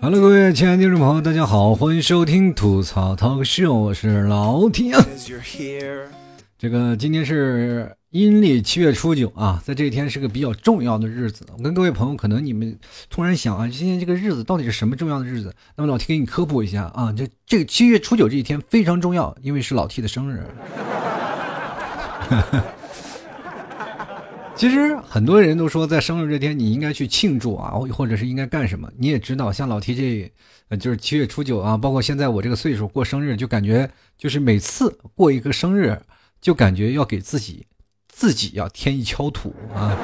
Hello，各位亲爱的听众朋友，大家好，欢迎收听吐槽 talk show，我是老铁。这个今天是阴历七月初九啊，在这一天是个比较重要的日子。我跟各位朋友，可能你们突然想啊，今天这个日子到底是什么重要的日子？那么老 T 给你科普一下啊，这这个七月初九这一天非常重要，因为是老 T 的生日。其实很多人都说，在生日这天你应该去庆祝啊，或者是应该干什么？你也知道，像老提这，就是七月初九啊，包括现在我这个岁数过生日，就感觉就是每次过一个生日，就感觉要给自己自己要添一锹土啊。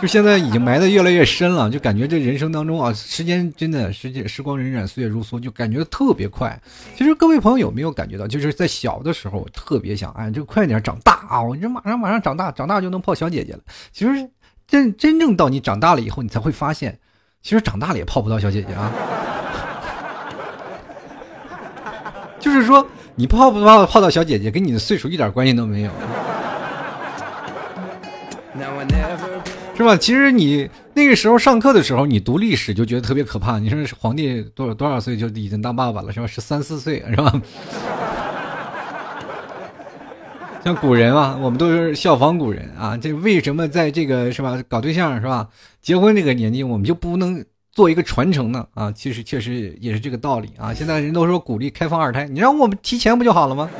就现在已经埋的越来越深了，就感觉这人生当中啊，时间真的时间时光荏苒，岁月如梭，就感觉特别快。其实各位朋友有没有感觉到，就是在小的时候，特别想哎，就快点长大啊！我这马上马上长大，长大就能泡小姐姐了。其实真真正到你长大了以后，你才会发现，其实长大了也泡不到小姐姐啊。就是说，你泡不泡泡到小姐姐，跟你的岁数一点关系都没有。是吧？其实你那个时候上课的时候，你读历史就觉得特别可怕。你说皇帝多少多少岁就已经当爸爸了，是吧？十三四岁，是吧？像古人啊，我们都是效仿古人啊。这为什么在这个是吧？搞对象是吧？结婚这个年纪，我们就不能做一个传承呢？啊，其实确实也是这个道理啊。现在人都说鼓励开放二胎，你让我们提前不就好了吗？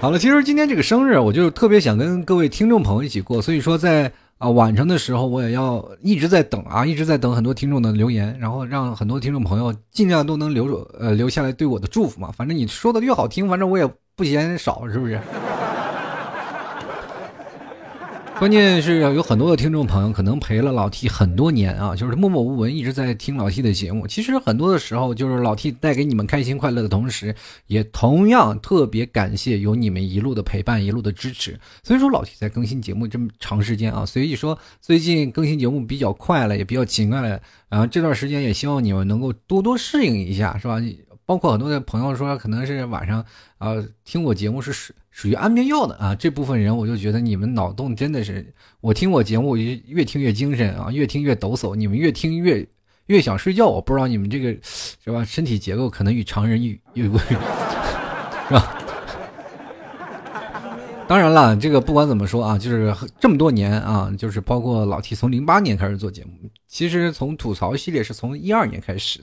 好了，其实今天这个生日，我就特别想跟各位听众朋友一起过，所以说在啊晚上的时候，我也要一直在等啊，一直在等很多听众的留言，然后让很多听众朋友尽量都能留着呃留下来对我的祝福嘛。反正你说的越好听，反正我也不嫌少，是不是？关键是有很多的听众朋友可能陪了老 T 很多年啊，就是默默无闻一直在听老 T 的节目。其实很多的时候，就是老 T 带给你们开心快乐的同时，也同样特别感谢有你们一路的陪伴，一路的支持。所以说老 T 在更新节目这么长时间啊，所以说最近更新节目比较快了，也比较勤快了。然后这段时间也希望你们能够多多适应一下，是吧？包括很多的朋友说，可能是晚上啊听我节目是属属于安眠药的啊，这部分人我就觉得你们脑洞真的是，我听我节目越越听越精神啊，越听越抖擞，你们越听越越想睡觉。我不知道你们这个是吧？身体结构可能与常人有有不 是吧？当然了，这个不管怎么说啊，就是这么多年啊，就是包括老 T 从零八年开始做节目，其实从吐槽系列是从一二年开始，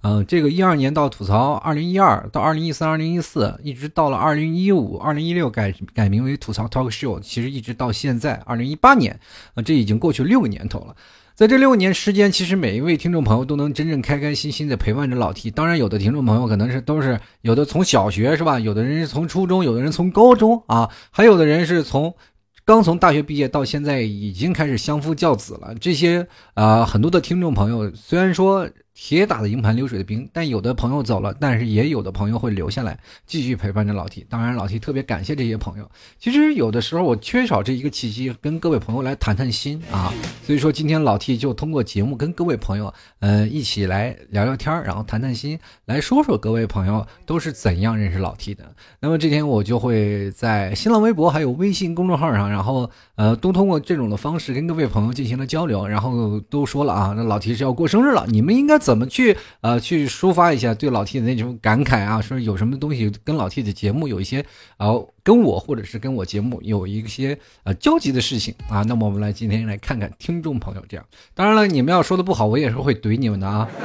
嗯，这个一二年到吐槽二零一二到二零一三二零一四，一直到了二零一五二零一六改改名为吐槽 Talk Show，其实一直到现在二零一八年啊，这已经过去六个年头了。在这六年时间，其实每一位听众朋友都能真正开开心心的陪伴着老 T。当然，有的听众朋友可能是都是有的从小学是吧？有的人是从初中，有的人从高中啊，还有的人是从刚从大学毕业到现在已经开始相夫教子了。这些啊，很多的听众朋友虽然说。铁打的营盘流水的兵，但有的朋友走了，但是也有的朋友会留下来继续陪伴着老 T。当然，老 T 特别感谢这些朋友。其实有的时候我缺少这一个契机，跟各位朋友来谈谈心啊。所以说今天老 T 就通过节目跟各位朋友，呃，一起来聊聊天然后谈谈心，来说说各位朋友都是怎样认识老 T 的。那么这天我就会在新浪微博还有微信公众号上，然后呃，都通过这种的方式跟各位朋友进行了交流。然后都说了啊，那老 T 是要过生日了，你们应该。怎么去呃去抒发一下对老 T 的那种感慨啊？说有什么东西跟老 T 的节目有一些啊，跟我或者是跟我节目有一些呃交集的事情啊？那么我们来今天来看看听众朋友这样。当然了，你们要说的不好，我也是会怼你们的啊。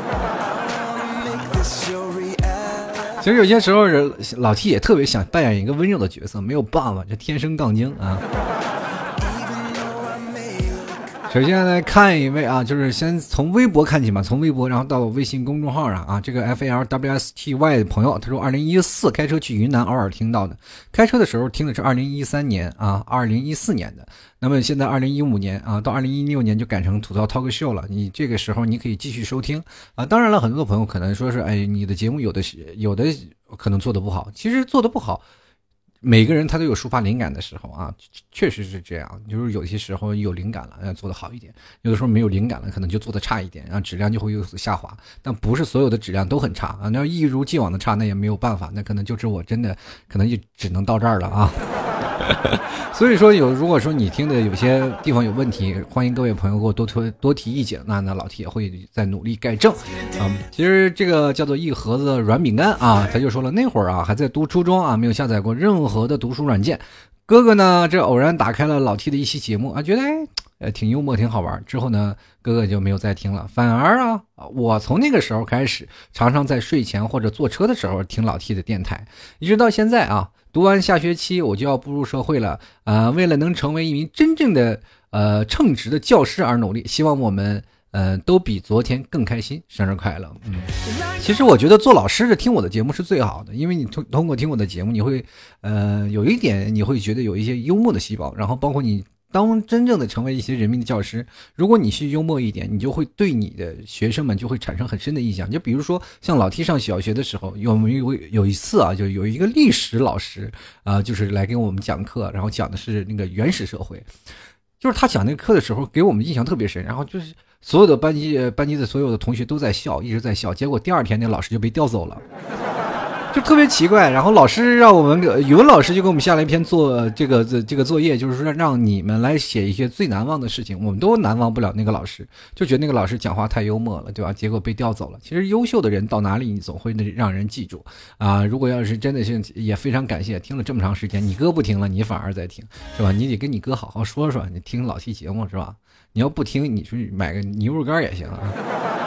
其实有些时候人老 T 也特别想扮演一个温柔的角色，没有办法，这天生杠精啊。首先来看一位啊，就是先从微博看起嘛，从微博然后到微信公众号上啊，这个 F A L W S T Y 的朋友，他说二零一四开车去云南，偶尔听到的，开车的时候听的是二零一三年啊，二零一四年的，那么现在二零一五年啊，到二零一六年就改成吐槽 talk show 了，你这个时候你可以继续收听啊，当然了，很多的朋友可能说是，哎，你的节目有的是有的可能做的不好，其实做的不好。每个人他都有抒发灵感的时候啊，确实是这样。就是有些时候有灵感了，要做的好一点；有的时候没有灵感了，可能就做的差一点，然后质量就会有所下滑。但不是所有的质量都很差啊，那要一如既往的差，那也没有办法，那可能就是我真的可能就只能到这儿了啊。所以说有，如果说你听的有些地方有问题，欢迎各位朋友给我多推多提意见，那那老 T 也会在努力改正。啊，其实这个叫做一盒子软饼干啊，他就说了，那会儿啊还在读初中啊，没有下载过任何的读书软件。哥哥呢，这偶然打开了老 T 的一期节目啊，觉得哎，呃，挺幽默，挺好玩。之后呢，哥哥就没有再听了。反而啊，我从那个时候开始，常常在睡前或者坐车的时候听老 T 的电台，一直到现在啊。读完下学期，我就要步入社会了啊！为了能成为一名真正的呃称职的教师而努力，希望我们呃都比昨天更开心。生日快乐！嗯，其实我觉得做老师的听我的节目是最好的，因为你通通过听我的节目，你会呃有一点你会觉得有一些幽默的细胞，然后包括你。当真正的成为一些人民的教师，如果你去幽默一点，你就会对你的学生们就会产生很深的印象。就比如说像老 T 上小学的时候，有没有有一次啊，就有一个历史老师啊，就是来给我们讲课，然后讲的是那个原始社会，就是他讲那个课的时候，给我们印象特别深。然后就是所有的班级班级的所有的同学都在笑，一直在笑。结果第二天那老师就被调走了。就特别奇怪，然后老师让我们语文老师就给我们下了一篇作这个这这个作业，就是说让你们来写一些最难忘的事情。我们都难忘不了那个老师，就觉得那个老师讲话太幽默了，对吧？结果被调走了。其实优秀的人到哪里，你总会让人记住啊。如果要是真的是也非常感谢，听了这么长时间，你哥不听了，你反而在听，是吧？你得跟你哥好好说说，你听老期节目是吧？你要不听，你去买个牛肉干也行啊。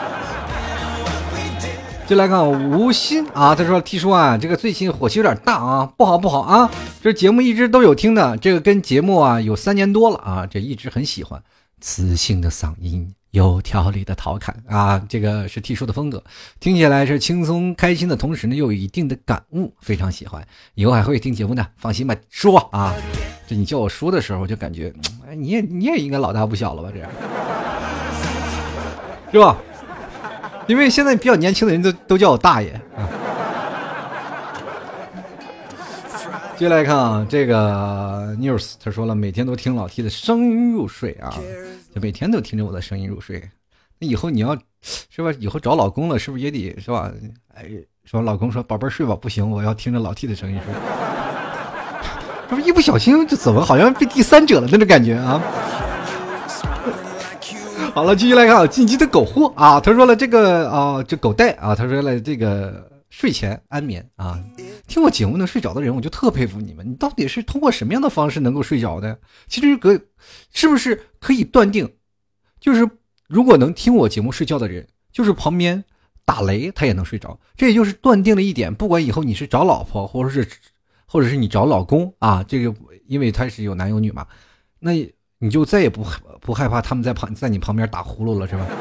就来看吴昕啊，他说：“T 叔啊，这个最近火气有点大啊，不好不好啊！这节目一直都有听的，这个跟节目啊有三年多了啊，这一直很喜欢，磁性的嗓音，有条理的调侃啊，这个是 T 叔的风格，听起来是轻松开心的同时呢，又有一定的感悟，非常喜欢，以后还会听节目的，放心吧，叔啊，这你叫我叔的时候，我就感觉，哎，你也你也应该老大不小了吧，这样，是吧？”因为现在比较年轻的人都都叫我大爷啊。接下来看啊，这个 news 他说了，每天都听老 T 的声音入睡啊，就每天都听着我的声音入睡。那以后你要是吧，以后找老公了，是不是也得是吧？哎，说老公说宝贝睡吧，不行，我要听着老 T 的声音睡。这不一不小心就怎么好像被第三者了那种感觉啊？好了，继续来看啊，进击的狗货啊，他说了这个啊，这狗带啊，他说了这个睡前安眠啊，听我节目能睡着的人，我就特佩服你们，你到底是通过什么样的方式能够睡着的？其实可是不是可以断定，就是如果能听我节目睡觉的人，就是旁边打雷他也能睡着，这也就是断定了一点，不管以后你是找老婆，或者是或者是你找老公啊，这个因为他是有男有女嘛，那。你就再也不不害怕他们在旁在你旁边打呼噜了，是吧？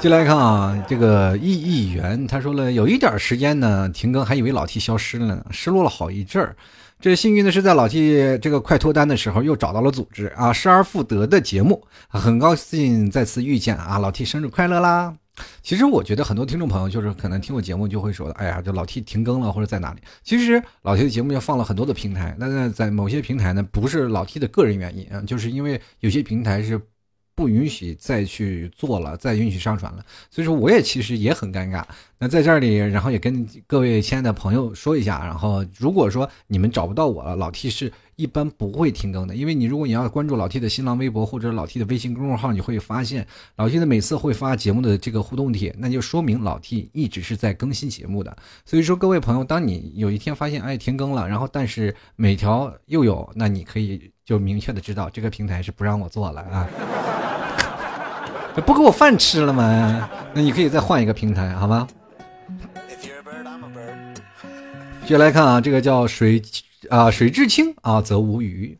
进来看啊，这个易议员他说了，有一点时间呢停更，还以为老 T 消失了呢，失落了好一阵儿。这幸运的是在老 T 这个快脱单的时候又找到了组织啊，失而复得的节目，很高兴再次遇见啊，老 T 生日快乐啦！其实我觉得很多听众朋友就是可能听我节目就会说的，哎呀，这老 T 停更了或者在哪里？其实老 T 的节目要放了很多的平台，那在某些平台呢，不是老 T 的个人原因啊，就是因为有些平台是。不允许再去做了，再允许上传了，所以说我也其实也很尴尬。那在这里，然后也跟各位亲爱的朋友说一下，然后如果说你们找不到我了，老 T 是一般不会停更的，因为你如果你要关注老 T 的新浪微博或者老 T 的微信公众号，你会发现老 T 的每次会发节目的这个互动帖，那就说明老 T 一直是在更新节目的。所以说各位朋友，当你有一天发现哎停更了，然后但是每条又有，那你可以就明确的知道这个平台是不让我做了啊。不给我饭吃了吗？那你可以再换一个平台，好吗？接下来看啊，这个叫水啊水至清啊则无鱼。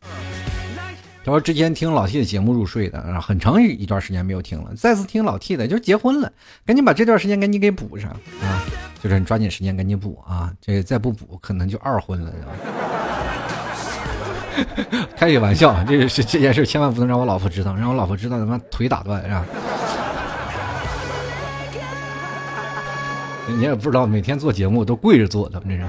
他说之前听老 T 的节目入睡的，啊很长一段时间没有听了，再次听老 T 的就结婚了，赶紧把这段时间赶紧给补上啊！就是你抓紧时间赶紧补啊，这再不补可能就二婚了。开个玩笑，这个是这件事千万不能让我老婆知道，让我老婆知道他妈腿打断是吧？你也不知道每天做节目都跪着做的，这是。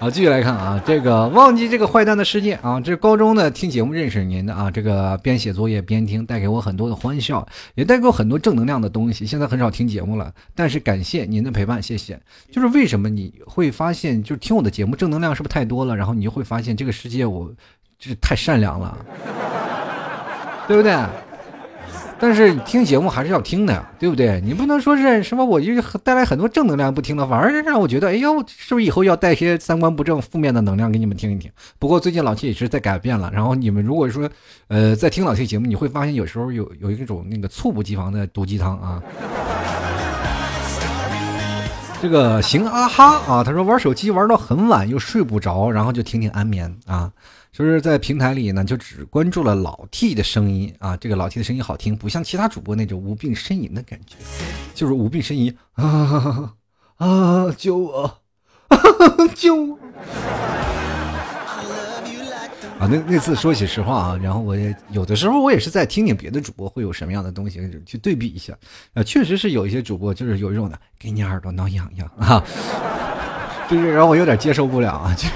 好，继续来看啊，这个忘记这个坏蛋的世界啊，这高中呢听节目认识您的啊，这个边写作业边听，带给我很多的欢笑，也带给我很多正能量的东西。现在很少听节目了，但是感谢您的陪伴，谢谢。就是为什么你会发现，就是听我的节目正能量是不是太多了？然后你就会发现这个世界我就是太善良了，对不对？但是听节目还是要听的呀，对不对？你不能说是什么我就带来很多正能量不听了，反而让我觉得，哎呦，是不是以后要带些三观不正、负面的能量给你们听一听？不过最近老七也是在改变了，然后你们如果说，呃，在听老七节目，你会发现有时候有有一种那个猝不及防的毒鸡汤啊。这个行啊哈啊，他说玩手机玩到很晚又睡不着，然后就听听安眠啊。就是在平台里呢，就只关注了老 T 的声音啊，这个老 T 的声音好听，不像其他主播那种无病呻吟的感觉，就是无病呻吟啊啊！救我，救我！啊，那那次说起实话啊，然后我也有的时候我也是在听听别的主播会有什么样的东西去对比一下，啊，确实是有一些主播就是有一种的给你耳朵挠痒痒啊。就是让我有点接受不了啊！就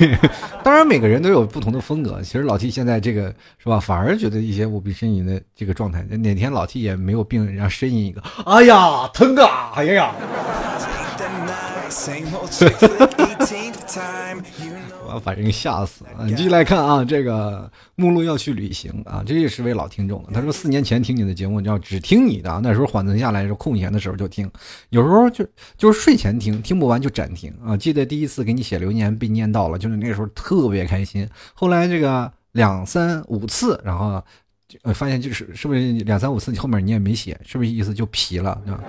当然每个人都有不同的风格。其实老 T 现在这个是吧，反而觉得一些无病呻吟的这个状态。哪天老 T 也没有病，让呻吟一个，哎呀疼啊！哎呀呀！我要把人吓死了！你！继续来看啊，这个目录要去旅行啊，这也是位老听众了。他说四年前听你的节目，叫只听你的，那时候缓存下来是空闲的时候就听，有时候就就是睡前听，听不完就暂停啊。记得第一次给你写留言被念到了，就是那时候特别开心。后来这个两三五次，然后发现就是是不是两三五次你后面你也没写，是不是意思就皮了？对吧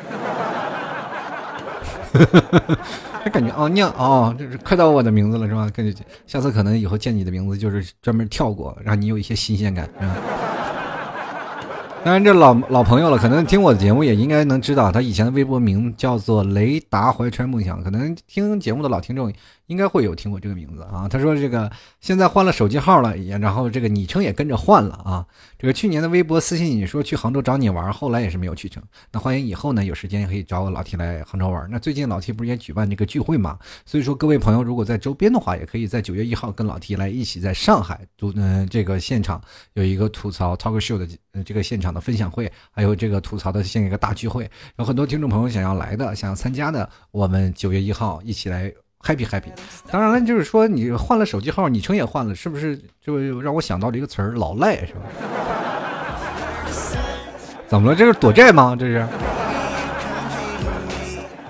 他？感觉哦，念哦，这是快到我的名字了是吧？感觉下次可能以后见你的名字就是专门跳过，让你有一些新鲜感，是吧？当然，这老老朋友了，可能听我的节目也应该能知道，他以前的微博名叫做雷达怀揣梦想，可能听节目的老听众。应该会有听过这个名字啊。他说这个现在换了手机号了，也然后这个昵称也跟着换了啊。这个去年的微博私信你说去杭州找你玩，后来也是没有去成。那欢迎以后呢有时间可以找我老 T 来杭州玩。那最近老 T 不是也举办这个聚会嘛？所以说各位朋友如果在周边的话，也可以在九月一号跟老 T 来一起在上海读嗯这个现场有一个吐槽 talk show 的这个现场的分享会，还有这个吐槽的现一个大聚会，有很多听众朋友想要来的，想要参加的，我们九月一号一起来。Happy happy，当然了，就是说你换了手机号，昵称也换了，是不是就让我想到了一个词儿“老赖”是吧？怎么了？这是躲债吗？这是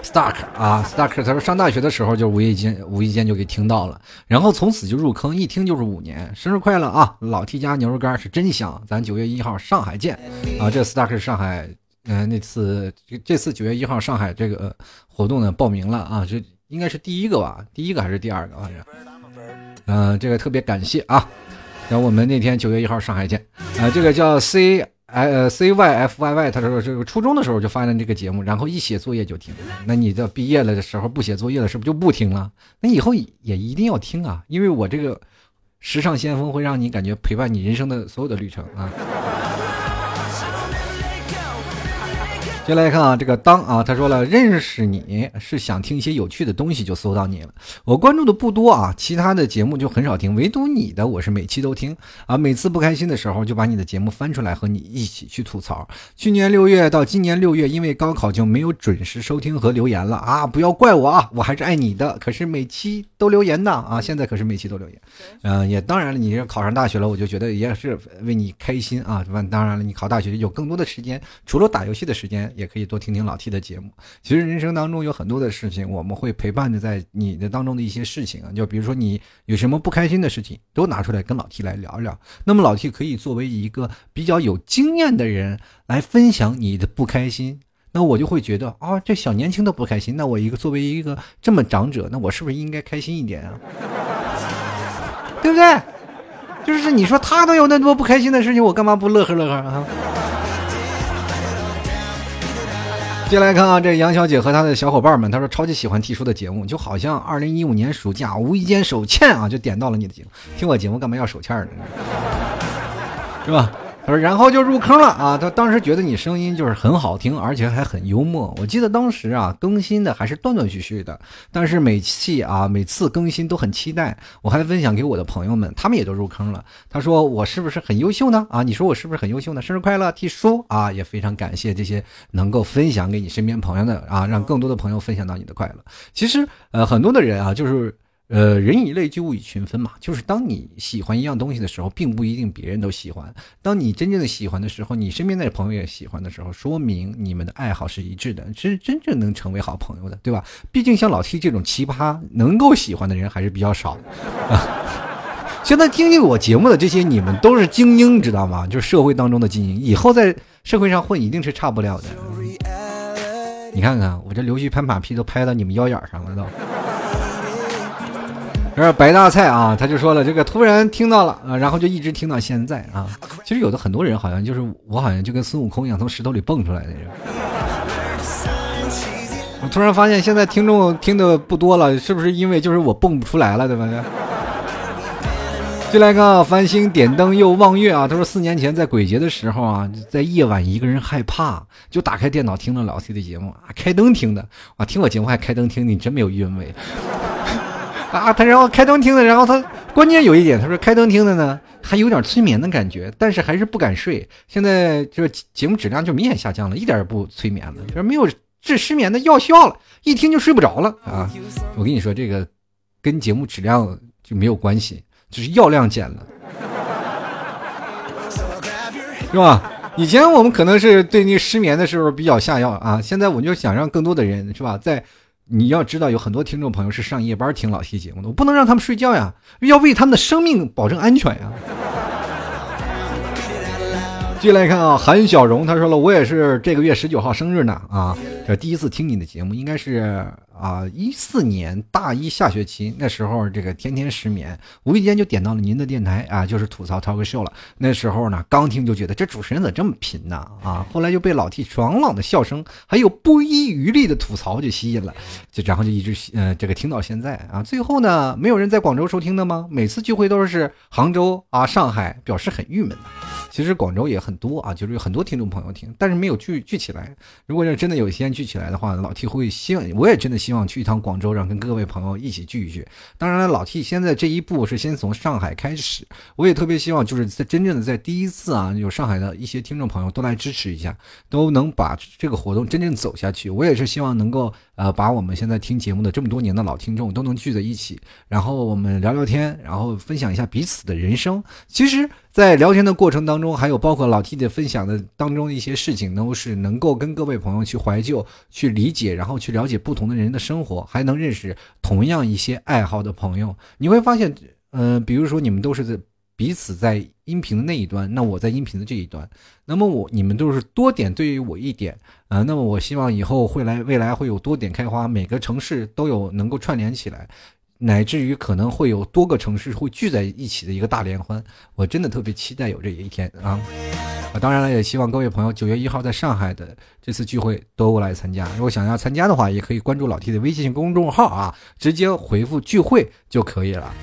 ？Stark 啊，Stark，他说上大学的时候就无意间无意间就给听到了，然后从此就入坑，一听就是五年。生日快乐啊！老 T 家牛肉干是真香，咱九月一号上海见啊！这 Stark 是上海，嗯，那次这次九月一号上海这个活动呢报名了啊，这。应该是第一个吧，第一个还是第二个？反正，嗯，这个特别感谢啊！然后我们那天九月一号上海见。啊，这个叫 C 呃 C Y F Y Y，他说这个初中的时候就发现这个节目，然后一写作业就听。那你这毕业了的时候不写作业了，是不是就不听了？那以后也一定要听啊，因为我这个时尚先锋会让你感觉陪伴你人生的所有的旅程啊。接下来看啊，这个当啊，他说了，认识你是想听一些有趣的东西，就搜到你了。我关注的不多啊，其他的节目就很少听，唯独你的我是每期都听啊。每次不开心的时候，就把你的节目翻出来和你一起去吐槽。去年六月到今年六月，因为高考就没有准时收听和留言了啊，不要怪我啊，我还是爱你的。可是每期都留言的啊，现在可是每期都留言。嗯，也当然了，你考上大学了，我就觉得也是为你开心啊。当然了，你考大学有更多的时间，除了打游戏的时间。也可以多听听老 T 的节目。其实人生当中有很多的事情，我们会陪伴着在你的当中的一些事情啊，就比如说你有什么不开心的事情，都拿出来跟老 T 来聊一聊。那么老 T 可以作为一个比较有经验的人来分享你的不开心，那我就会觉得啊，这小年轻的不开心，那我一个作为一个这么长者，那我是不是应该开心一点啊？对不对？就是你说他都有那么多不开心的事情，我干嘛不乐呵乐呵啊？接下来看啊，这杨小姐和她的小伙伴们，她说超级喜欢 T 叔的节目，就好像二零一五年暑假无意间手欠啊，就点到了你的节目。听我节目干嘛要手欠呢？是吧？他说，然后就入坑了啊！他当时觉得你声音就是很好听，而且还很幽默。我记得当时啊，更新的还是断断续续的，但是每期啊，每次更新都很期待。我还分享给我的朋友们，他们也都入坑了。他说我是不是很优秀呢？啊，你说我是不是很优秀呢？生日快乐，T 叔啊，也非常感谢这些能够分享给你身边朋友的啊，让更多的朋友分享到你的快乐。其实呃，很多的人啊，就是。呃，人以类聚，物以群分嘛。就是当你喜欢一样东西的时候，并不一定别人都喜欢。当你真正的喜欢的时候，你身边的朋友也喜欢的时候，说明你们的爱好是一致的，是真正能成为好朋友的，对吧？毕竟像老 T 这种奇葩，能够喜欢的人还是比较少啊。现在听听我节目的这些，你们都是精英，知道吗？就是社会当中的精英，以后在社会上混，一定是差不了的。你看看我这刘旭拍马屁都拍到你们腰眼上了，都。然后白大菜啊，他就说了，这个突然听到了啊，然后就一直听到现在啊。其实有的很多人好像就是我，好像就跟孙悟空一样，从石头里蹦出来的。我突然发现，现在听众听的不多了，是不是因为就是我蹦不出来了，对吧？进来看繁星点灯又望月啊。他说四年前在鬼节的时候啊，在夜晚一个人害怕，就打开电脑听了老 T 的节目啊，开灯听的啊，听我节目还开灯听，你真没有韵味。啊，他然后开灯听的，然后他关键有一点，他说开灯听的呢，还有点催眠的感觉，但是还是不敢睡。现在就是节目质量就明显下降了，一点也不催眠了，就是没有治失眠的药效了，一听就睡不着了啊！我跟你说，这个跟节目质量就没有关系，就是药量减了，是吧？以前我们可能是对那失眠的时候比较下药啊，现在我就想让更多的人是吧，在。你要知道，有很多听众朋友是上夜班听老 T 节目的，我不能让他们睡觉呀，要为他们的生命保证安全呀。继续来看啊，韩小荣他说了，我也是这个月十九号生日呢啊，这第一次听你的节目，应该是。啊，一四年大一下学期那时候，这个天天失眠，无意间就点到了您的电台啊，就是吐槽 talk show 了。那时候呢，刚听就觉得这主持人咋这么贫呢？啊，后来就被老 T 爽朗的笑声，还有不遗余力的吐槽就吸引了，就然后就一直呃这个听到现在啊。最后呢，没有人在广州收听的吗？每次聚会都是杭州啊、上海，表示很郁闷的。其实广州也很多啊，就是有很多听众朋友听，但是没有聚聚起来。如果要真的有一天聚起来的话，老 T 会希望，我也真的希望去一趟广州，让跟各位朋友一起聚一聚。当然了，老 T 现在这一步是先从上海开始，我也特别希望就是在真正的在第一次啊，有上海的一些听众朋友都来支持一下，都能把这个活动真正走下去。我也是希望能够。呃，把我们现在听节目的这么多年的老听众都能聚在一起，然后我们聊聊天，然后分享一下彼此的人生。其实，在聊天的过程当中，还有包括老 T 的分享的当中的一些事情，都是能够跟各位朋友去怀旧、去理解，然后去了解不同的人的生活，还能认识同样一些爱好的朋友。你会发现，嗯，比如说你们都是在。彼此在音频的那一端，那我在音频的这一端，那么我你们都是多点对于我一点啊，那么我希望以后会来未来会有多点开花，每个城市都有能够串联起来，乃至于可能会有多个城市会聚在一起的一个大联欢，我真的特别期待有这一天啊！啊，当然了，也希望各位朋友九月一号在上海的这次聚会都来参加，如果想要参加的话，也可以关注老 T 的微信公众号啊，直接回复聚会就可以了。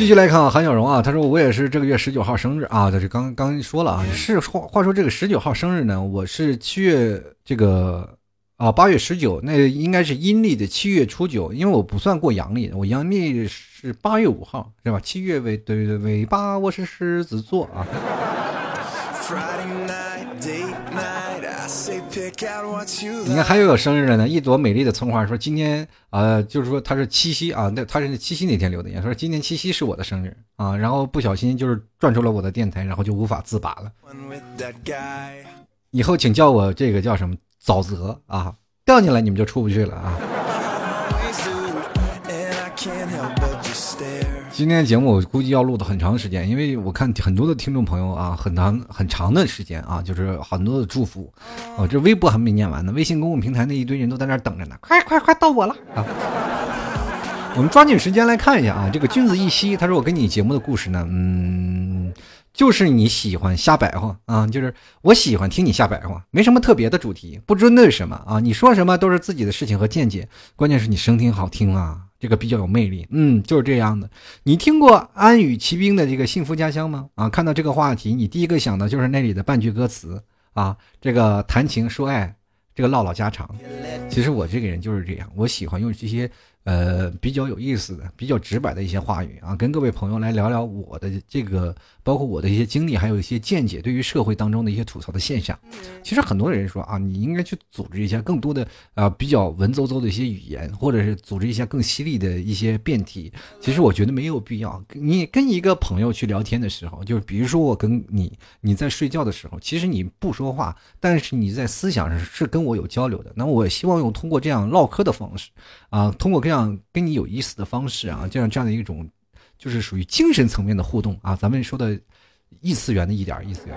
继续来看啊，韩小荣啊，他说我也是这个月十九号生日啊，他是刚刚说了啊，是话话说这个十九号生日呢，我是七月这个啊八月十九，那应该是阴历的七月初九，因为我不算过阳历，我阳历是八月五号，是吧？七月尾对对尾巴，我是狮子座啊。你看，还有有生日的呢。一朵美丽的葱花说：“今天啊，就是说他是七夕啊，那他是七夕那天留的言，说今年七夕是我的生日啊。然后不小心就是转出了我的电台，然后就无法自拔了。以后请叫我这个叫什么沼泽啊，掉进来你们就出不去了啊。”今天的节目我估计要录的很长时间，因为我看很多的听众朋友啊，很长很长的时间啊，就是很多的祝福，哦，这微博还没念完呢，微信公共平台那一堆人都在那等着呢，快快快到我了啊！我们抓紧时间来看一下啊，这个君子一息，他说我跟你节目的故事呢，嗯，就是你喜欢瞎白话啊，就是我喜欢听你瞎白话，没什么特别的主题，不针对什么啊，你说什么都是自己的事情和见解，关键是你声音好听啊，这个比较有魅力，嗯，就是这样的。你听过安与骑兵的这个幸福家乡吗？啊，看到这个话题，你第一个想的就是那里的半句歌词啊，这个谈情说爱，这个唠唠家常。其实我这个人就是这样，我喜欢用这些。呃，比较有意思的、比较直白的一些话语啊，跟各位朋友来聊聊我的这个，包括我的一些经历，还有一些见解，对于社会当中的一些吐槽的现象。其实很多人说啊，你应该去组织一下更多的啊比较文绉绉的一些语言，或者是组织一下更犀利的一些辩题。其实我觉得没有必要。你跟一个朋友去聊天的时候，就是比如说我跟你，你在睡觉的时候，其实你不说话，但是你在思想上是跟我有交流的。那我希望用通过这样唠嗑的方式啊，通过这样跟你有意思的方式啊，这样这样的一种，就是属于精神层面的互动啊。咱们说的异次元的一点异次元，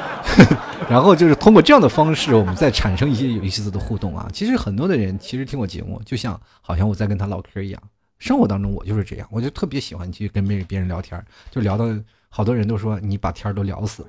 然后就是通过这样的方式，我们再产生一些有意思的互动啊。其实很多的人其实听我节目，就像好像我在跟他唠嗑一样。生活当中我就是这样，我就特别喜欢去跟别别人聊天，就聊到好多人都说你把天都聊死了，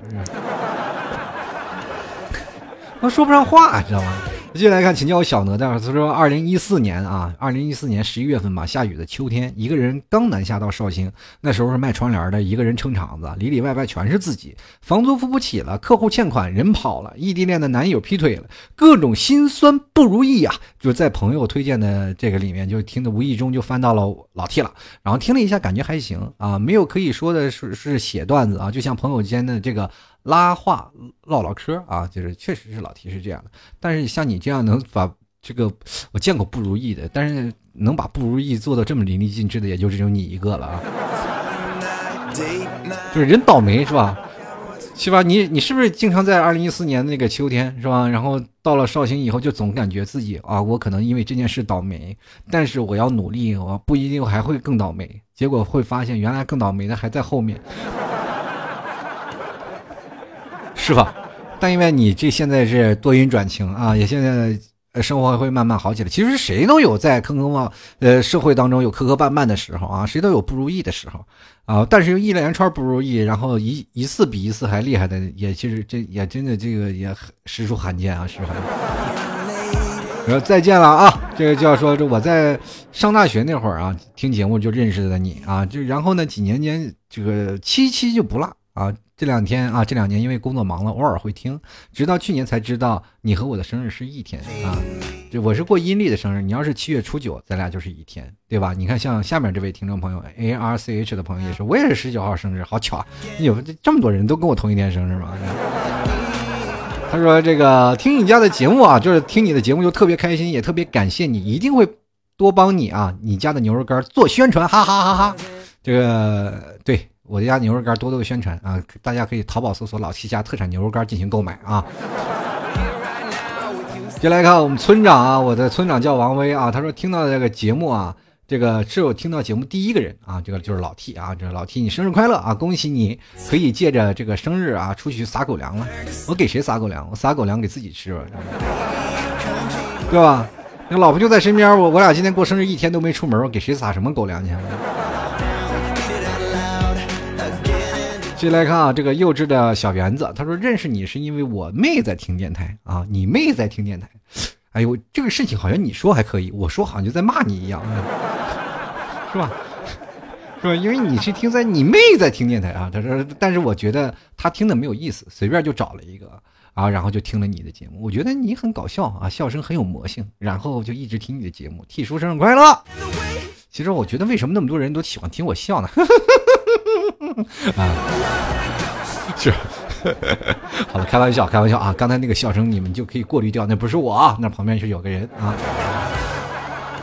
我说不上话，知道吗？接下来看，请叫我小哪吒。他说，二零一四年啊，二零一四年十一月份吧，下雨的秋天，一个人刚南下到绍兴，那时候是卖窗帘的，一个人撑场子，里里外外全是自己，房租付不起了，客户欠款，人跑了，异地恋的男友劈腿了，各种心酸不如意啊！就在朋友推荐的这个里面，就听的无意中就翻到了老 T 了，然后听了一下，感觉还行啊，没有可以说的是是写段子啊，就像朋友间的这个。拉话唠唠嗑啊，就是确实是老提是这样的。但是像你这样能把这个我见过不如意的，但是能把不如意做到这么淋漓尽致的，也就只有你一个了啊。就是人倒霉是吧？是吧？你你是不是经常在二零一四年那个秋天是吧？然后到了绍兴以后，就总感觉自己啊，我可能因为这件事倒霉，但是我要努力，我不一定还会更倒霉。结果会发现，原来更倒霉的还在后面。是吧？但因为你这现在是多云转晴啊，也现在生活会慢慢好起来。其实谁都有在坑坑洼呃社会当中有磕磕绊绊的时候啊，谁都有不如意的时候啊。但是一连串不如意，然后一一次比一次还厉害的，也其实这也真的这个也实属罕见啊，实属。然后再见了啊，这个就要说这我在上大学那会儿啊，听节目就认识的你啊，就然后呢几年间这个七七就不落啊。这两天啊，这两年因为工作忙了，偶尔会听，直到去年才知道你和我的生日是一天啊。就我是过阴历的生日，你要是七月初九，咱俩就是一天，对吧？你看，像下面这位听众朋友 A R C H 的朋友也是，我也是十九号生日，好巧啊！有这么多人都跟我同一天生日吗？他说：“这个听你家的节目啊，就是听你的节目就特别开心，也特别感谢你，一定会多帮你啊，你家的牛肉干做宣传，哈哈哈哈！这个对。”我家牛肉干多多宣传啊！大家可以淘宝搜索“老 T 家特产牛肉干”进行购买啊。接来看我们村长啊，我的村长叫王威啊。他说听到这个节目啊，这个是我听到节目第一个人啊，这个就是老 T 啊。这老 T，你生日快乐啊！恭喜你可以借着这个生日啊，出去撒狗粮了。我给谁撒狗粮？我撒狗粮给自己吃吧，对吧？那老婆就在身边，我我俩今天过生日一天都没出门，我给谁撒什么狗粮去？继续来看啊，这个幼稚的小园子，他说认识你是因为我妹在听电台啊，你妹在听电台，哎呦，这个事情好像你说还可以，我说好像就在骂你一样，是吧？是吧？因为你是听在你妹在听电台啊，他说，但是我觉得他听的没有意思，随便就找了一个啊，然后就听了你的节目，我觉得你很搞笑啊，笑声很有魔性，然后就一直听你的节目，替叔生日快乐。其实我觉得为什么那么多人都喜欢听我笑呢？啊，是，好了，开玩笑，开玩笑啊！刚才那个笑声你们就可以过滤掉，那不是我啊，那旁边是有个人啊。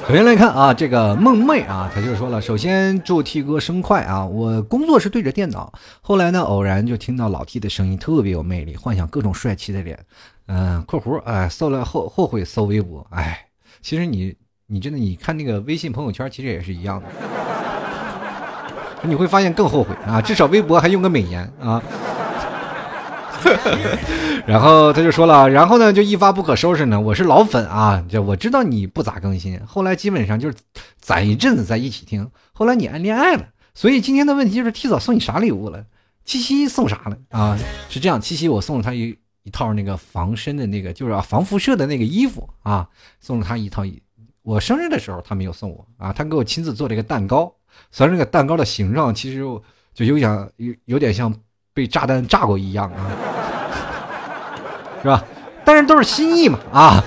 首先来看啊，这个梦妹啊，他就说了，首先祝 T 哥生快啊！我工作是对着电脑，后来呢，偶然就听到老 T 的声音，特别有魅力，幻想各种帅气的脸。嗯，括弧哎，搜了后后悔搜微博，哎，其实你你真的你看那个微信朋友圈，其实也是一样的。你会发现更后悔啊！至少微博还用个美颜啊。然后他就说了，然后呢就一发不可收拾呢。我是老粉啊，就我知道你不咋更新，后来基本上就是攒一阵子在一起听。后来你爱恋爱了，所以今天的问题就是提早送你啥礼物了？七夕送啥了啊？是这样，七夕我送了他一一套那个防身的那个，就是防辐射的那个衣服啊，送了他一套。我生日的时候他没有送我啊，他给我亲自做了一个蛋糕，虽然这个蛋糕的形状其实就有点有有点像被炸弹炸过一样啊，是吧？但是都是心意嘛啊，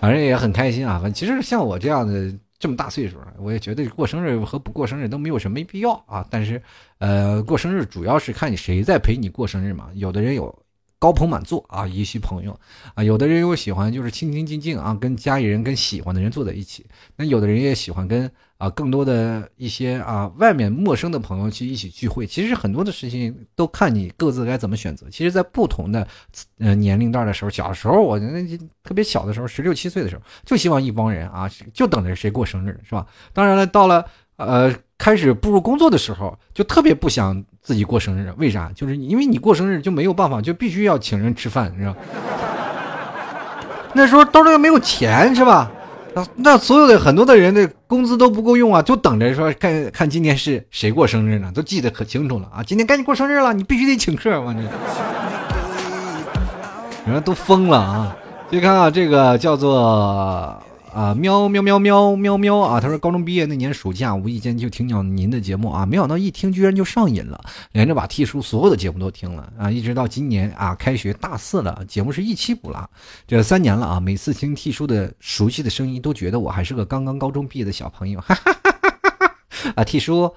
反正也很开心啊。反正其实像我这样的这么大岁数，我也觉得过生日和不过生日都没有什么必要啊。但是呃，过生日主要是看你谁在陪你过生日嘛。有的人有。高朋满座啊，一些朋友啊，有的人又喜欢就是清清静静啊，跟家里人、跟喜欢的人坐在一起。那有的人也喜欢跟啊更多的一些啊外面陌生的朋友去一起聚会。其实很多的事情都看你各自该怎么选择。其实，在不同的呃年龄段的时候，小时候我那特别小的时候，十六七岁的时候，就希望一帮人啊，就等着谁过生日，是吧？当然了，到了呃。开始步入工作的时候，就特别不想自己过生日。为啥？就是因为你过生日就没有办法，就必须要请人吃饭，你知道？那时候兜里又没有钱，是吧？那所有的很多的人的工资都不够用啊，就等着说看看今天是谁过生日呢？都记得可清楚了啊！今天赶紧过生日了，你必须得请客，我这人都疯了啊！你看啊，这个叫做。啊，喵喵喵喵喵喵啊！他说高中毕业那年暑假，无意间就听到您的节目啊，没想到一听居然就上瘾了，连着把 T 叔所有的节目都听了啊，一直到今年啊，开学大四了，节目是一期不落，这三年了啊，每次听 T 叔的熟悉的声音，都觉得我还是个刚刚高中毕业的小朋友，哈哈哈哈哈！啊，T 叔，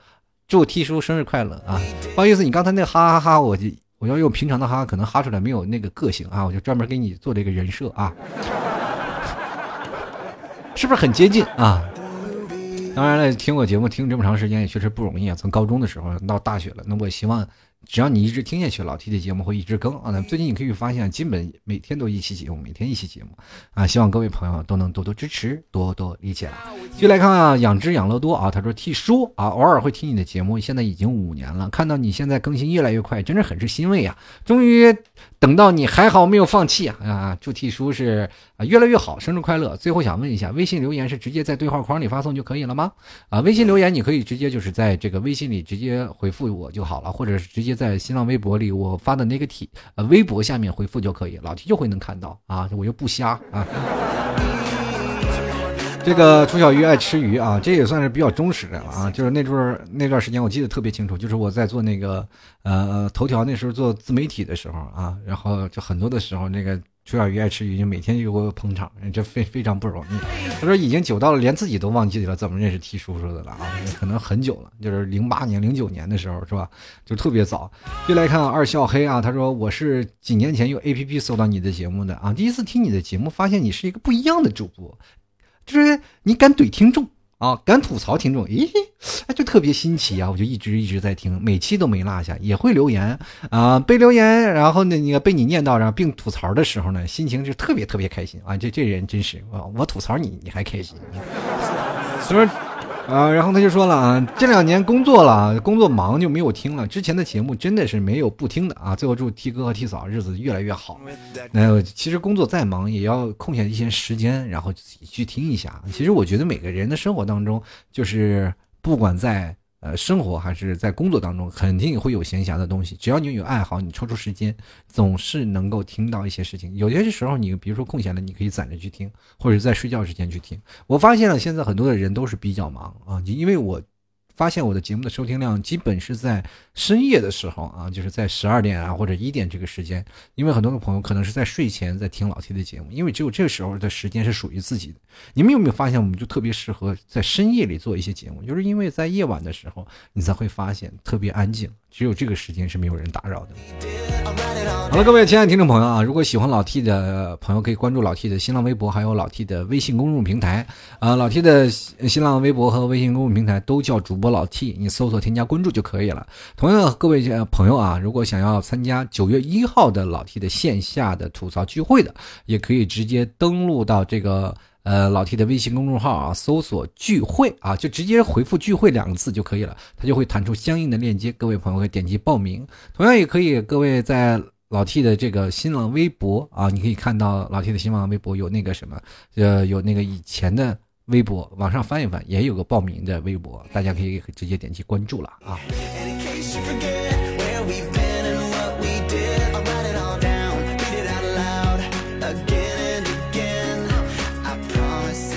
祝 T 叔生日快乐啊！不好意思，你刚才那哈哈哈，我就我要用平常的哈，可能哈出来没有那个个性啊，我就专门给你做了一个人设啊。是不是很接近啊？当然了，听我节目听这么长时间也确实不容易啊。从高中的时候到大学了，那我希望。只要你一直听下去，老 T 的节目会一直更啊。那最近你可以发现，基本每天都一期节目，每天一期节目啊。希望各位朋友都能多多支持，多多理解了。继续来看啊，养只养乐多啊，他说 T 叔啊，偶尔会听你的节目，现在已经五年了，看到你现在更新越来越快，真是很是欣慰啊。终于等到你，还好没有放弃啊啊！祝 T 叔是啊越来越好，生日快乐。最后想问一下，微信留言是直接在对话框里发送就可以了吗？啊，微信留言你可以直接就是在这个微信里直接回复我就好了，或者是直接。在新浪微博里，我发的那个体呃微博下面回复就可以，老 T 就会能看到啊，我又不瞎啊。这个楚小鱼爱吃鱼啊，这也算是比较忠实的了啊。就是那段那段时间，我记得特别清楚，就是我在做那个呃头条那时候做自媒体的时候啊，然后就很多的时候那个。楚小鱼爱吃鱼，就每天就给我捧场，这非非常不容易。他说已经久到了连自己都忘记了怎么认识 T 叔叔的了啊，可能很久了，就是零八年、零九年的时候是吧？就特别早。又来看二笑黑啊，他说我是几年前用 A P P 搜到你的节目的啊，第一次听你的节目，发现你是一个不一样的主播，就是你敢怼听众。啊，敢吐槽听众，咦，哎，就特别新奇啊！我就一直一直在听，每期都没落下，也会留言啊，被留言，然后呢，那个被你念到，然后并吐槽的时候呢，心情就特别特别开心啊！这这人真是我，我吐槽你，你还开心，所以。啊，然后他就说了啊，这两年工作了，工作忙就没有听了。之前的节目真的是没有不听的啊。最后祝 T 哥和 T 嫂日子越来越好。那其实工作再忙，也要空下一些时间，然后去听一下。其实我觉得每个人的生活当中，就是不管在。呃，生活还是在工作当中，肯定会有闲暇的东西。只要你有爱好，你抽出时间，总是能够听到一些事情。有些时候，你比如说空闲了，你可以攒着去听，或者在睡觉之前去听。我发现了，现在很多的人都是比较忙啊，因为我。发现我的节目的收听量基本是在深夜的时候啊，就是在十二点啊或者一点这个时间，因为很多的朋友可能是在睡前在听老 T 的节目，因为只有这个时候的时间是属于自己的。你们有没有发现，我们就特别适合在深夜里做一些节目，就是因为在夜晚的时候，你才会发现特别安静，只有这个时间是没有人打扰的。好了，各位亲爱的听众朋友啊，如果喜欢老 T 的朋友，可以关注老 T 的新浪微博，还有老 T 的微信公众平台啊。老 T 的新浪微博和微信公众平台都叫主播老 T，你搜索添加关注就可以了。同样，各位朋友啊，如果想要参加九月一号的老 T 的线下的吐槽聚会的，也可以直接登录到这个。呃，老 T 的微信公众号啊，搜索“聚会”啊，就直接回复“聚会”两个字就可以了，它就会弹出相应的链接，各位朋友可以点击报名。同样也可以，各位在老 T 的这个新浪微博啊，你可以看到老 T 的新浪微博有那个什么，呃，有那个以前的微博，往上翻一翻，也有个报名的微博，大家可以直接点击关注了啊。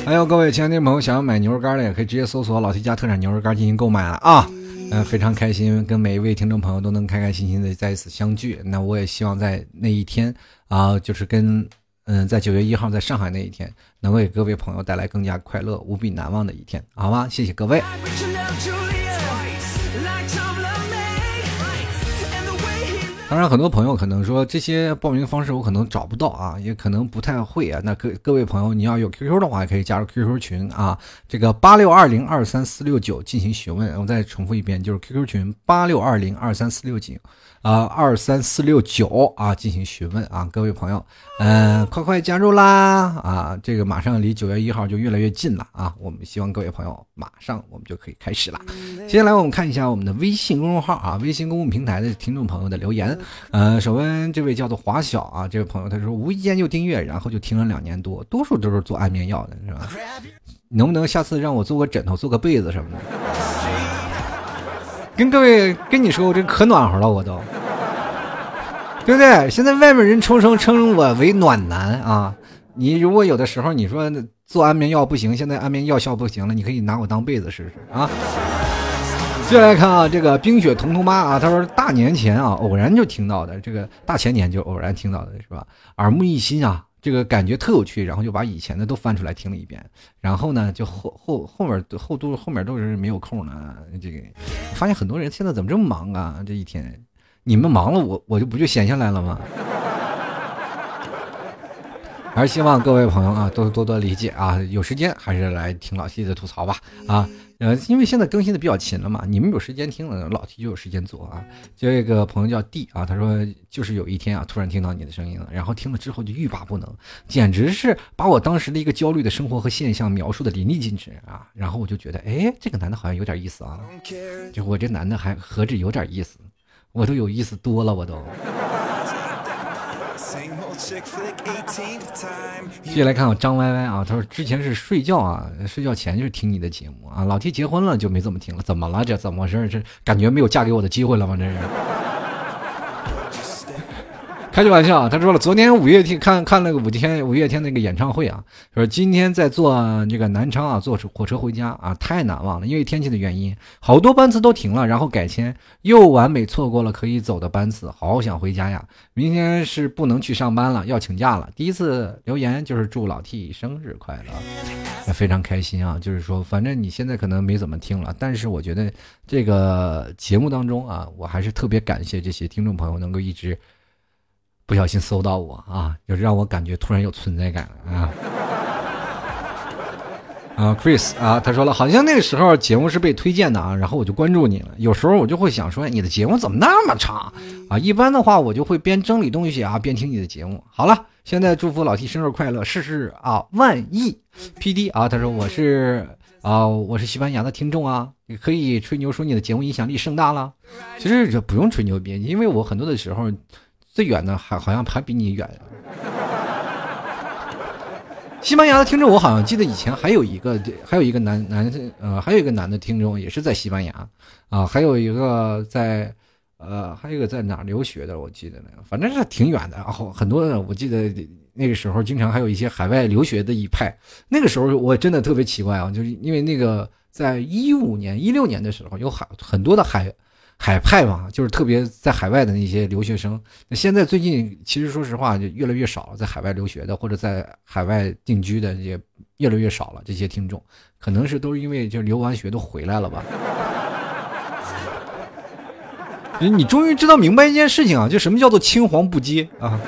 还有各位亲爱的朋友，想要买牛肉干的，也可以直接搜索老 T 家特产牛肉干进行购买了啊。嗯，非常开心，跟每一位听众朋友都能开开心心的在一次相聚。那我也希望在那一天啊，就是跟嗯，在九月一号在上海那一天，能够给各位朋友带来更加快乐、无比难忘的一天，好吗？谢谢各位。当然，很多朋友可能说这些报名方式我可能找不到啊，也可能不太会啊。那各各位朋友，你要有 QQ 的话，可以加入 QQ 群啊，这个八六二零二三四六九进行询问。我再重复一遍，就是 QQ 群八六二零二三四六九。啊，二三四六九啊，进行询问啊，各位朋友，嗯，快快加入啦！啊，这个马上离九月一号就越来越近了啊，我们希望各位朋友马上我们就可以开始了。接下来我们看一下我们的微信公众号啊，微信公共平台的听众朋友的留言。呃，首先这位叫做华小啊，这位朋友他说无意间就订阅，然后就听了两年多，多数都是做安眠药的是吧？能不能下次让我做个枕头，做个被子什么的？跟各位跟你说，我这可暖和了，我都，对不对？现在外面人称称称我为暖男啊！你如果有的时候你说做安眠药不行，现在安眠药效不行了，你可以拿我当被子试试啊！接下来看啊，这个冰雪彤彤妈啊，他说大年前啊偶然就听到的，这个大前年就偶然听到的是吧？耳目一新啊。这个感觉特有趣，然后就把以前的都翻出来听了一遍，然后呢，就后后后面后都后面都是没有空呢。这个发现很多人现在怎么这么忙啊？这一天，你们忙了，我我就不就闲下来了吗？还是希望各位朋友啊，多多多理解啊，有时间还是来听老 T 的吐槽吧啊。呃，因为现在更新的比较勤了嘛，你们有时间听了，老 T 就有时间做啊。这个朋友叫 D 啊，他说就是有一天啊，突然听到你的声音了，然后听了之后就欲罢不能，简直是把我当时的一个焦虑的生活和现象描述的淋漓尽致啊。然后我就觉得，哎，这个男的好像有点意思啊，就我这男的还何止有点意思，我都有意思多了，我都。继续来看我张歪歪啊，他说之前是睡觉啊，睡觉前就是听你的节目啊，老提结婚了就没怎么听了，怎么了？这怎么回事？这感觉没有嫁给我的机会了吗？这是。开句玩笑啊，他说了，昨天五月天看看那个五天五月天那个演唱会啊，说今天在坐这个南昌啊，坐火车回家啊，太难忘了，因为天气的原因，好多班次都停了，然后改签，又完美错过了可以走的班次，好想回家呀！明天是不能去上班了，要请假了。第一次留言就是祝老 T 生日快乐，非常开心啊！就是说，反正你现在可能没怎么听了，但是我觉得这个节目当中啊，我还是特别感谢这些听众朋友能够一直。不小心搜到我啊，就是让我感觉突然有存在感啊 啊，Chris 啊，他说了，好像那个时候节目是被推荐的啊，然后我就关注你了。有时候我就会想说，你的节目怎么那么长啊？一般的话，我就会边整理东西啊，边听你的节目。好了，现在祝福老 T 生日快乐，事事啊万亿。PD 啊，他说我是啊，我是西班牙的听众啊，你可以吹牛说你的节目影响力盛大了。其实这不用吹牛逼，因为我很多的时候。最远的还好像还比你远。西班牙的听众，我好像记得以前还有一个，还有一个男男呃，还有一个男的听众也是在西班牙啊，还有一个在呃，还有一个在哪留学的，我记得那个，反正是挺远的。然后很多的我记得那个时候经常还有一些海外留学的一派。那个时候我真的特别奇怪啊，就是因为那个在一五年、一六年的时候，有海很多的海。海派嘛，就是特别在海外的那些留学生。那现在最近，其实说实话，就越来越少了，在海外留学的或者在海外定居的也越来越少了。这些听众，可能是都是因为就留完学都回来了吧。你终于知道明白一件事情啊，就什么叫做青黄不接啊，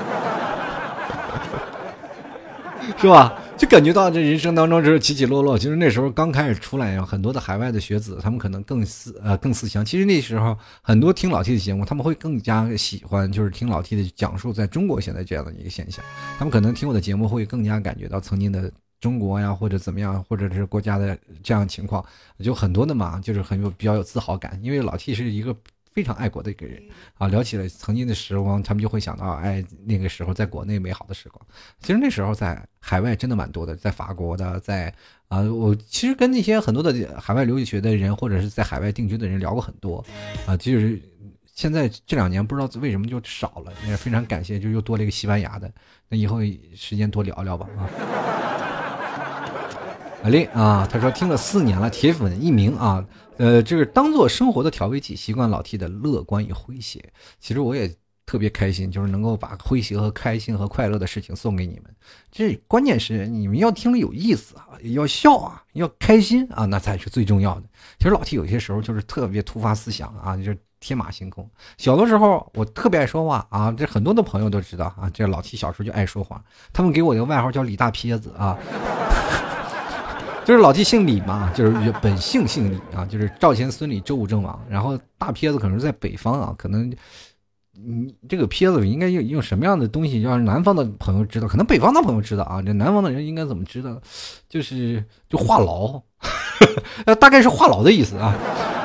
是吧？就感觉到这人生当中就是起起落落。其实那时候刚开始出来呀，很多的海外的学子，他们可能更思呃更思乡。其实那时候很多听老 T 的节目，他们会更加喜欢就是听老 T 的讲述在中国现在这样的一个现象。他们可能听我的节目会更加感觉到曾经的中国呀，或者怎么样，或者是国家的这样情况，就很多的嘛，就是很有比较有自豪感。因为老 T 是一个。非常爱国的一个人啊。聊起了曾经的时光，他们就会想到，哎，那个时候在国内美好的时光。其实那时候在海外真的蛮多的，在法国的，在啊，我其实跟那些很多的海外留学的人，或者是在海外定居的人聊过很多啊。就是现在这两年不知道为什么就少了，也非常感谢，就又多了一个西班牙的。那以后时间多聊聊吧啊。阿丽啊，他说听了四年了，铁粉一名啊，呃，这是当做生活的调味剂，习惯老 T 的乐观与诙谐。其实我也特别开心，就是能够把诙谐和开心和快乐的事情送给你们。这关键是你们要听了有意思啊，要笑啊，要开心啊，那才是最重要的。其实老 T 有些时候就是特别突发思想啊，就是天马行空。小的时候我特别爱说话啊，这很多的朋友都知道啊，这老 T 小时候就爱说话，他们给我一个外号叫李大撇子啊。就是老 T 姓李嘛，就是本姓姓李啊，就是赵钱孙李周武郑王。然后大撇子可能是在北方啊，可能你这个撇子应该用用什么样的东西，让南方的朋友知道？可能北方的朋友知道啊，这南方的人应该怎么知道？就是就话痨，大概是话痨的意思啊。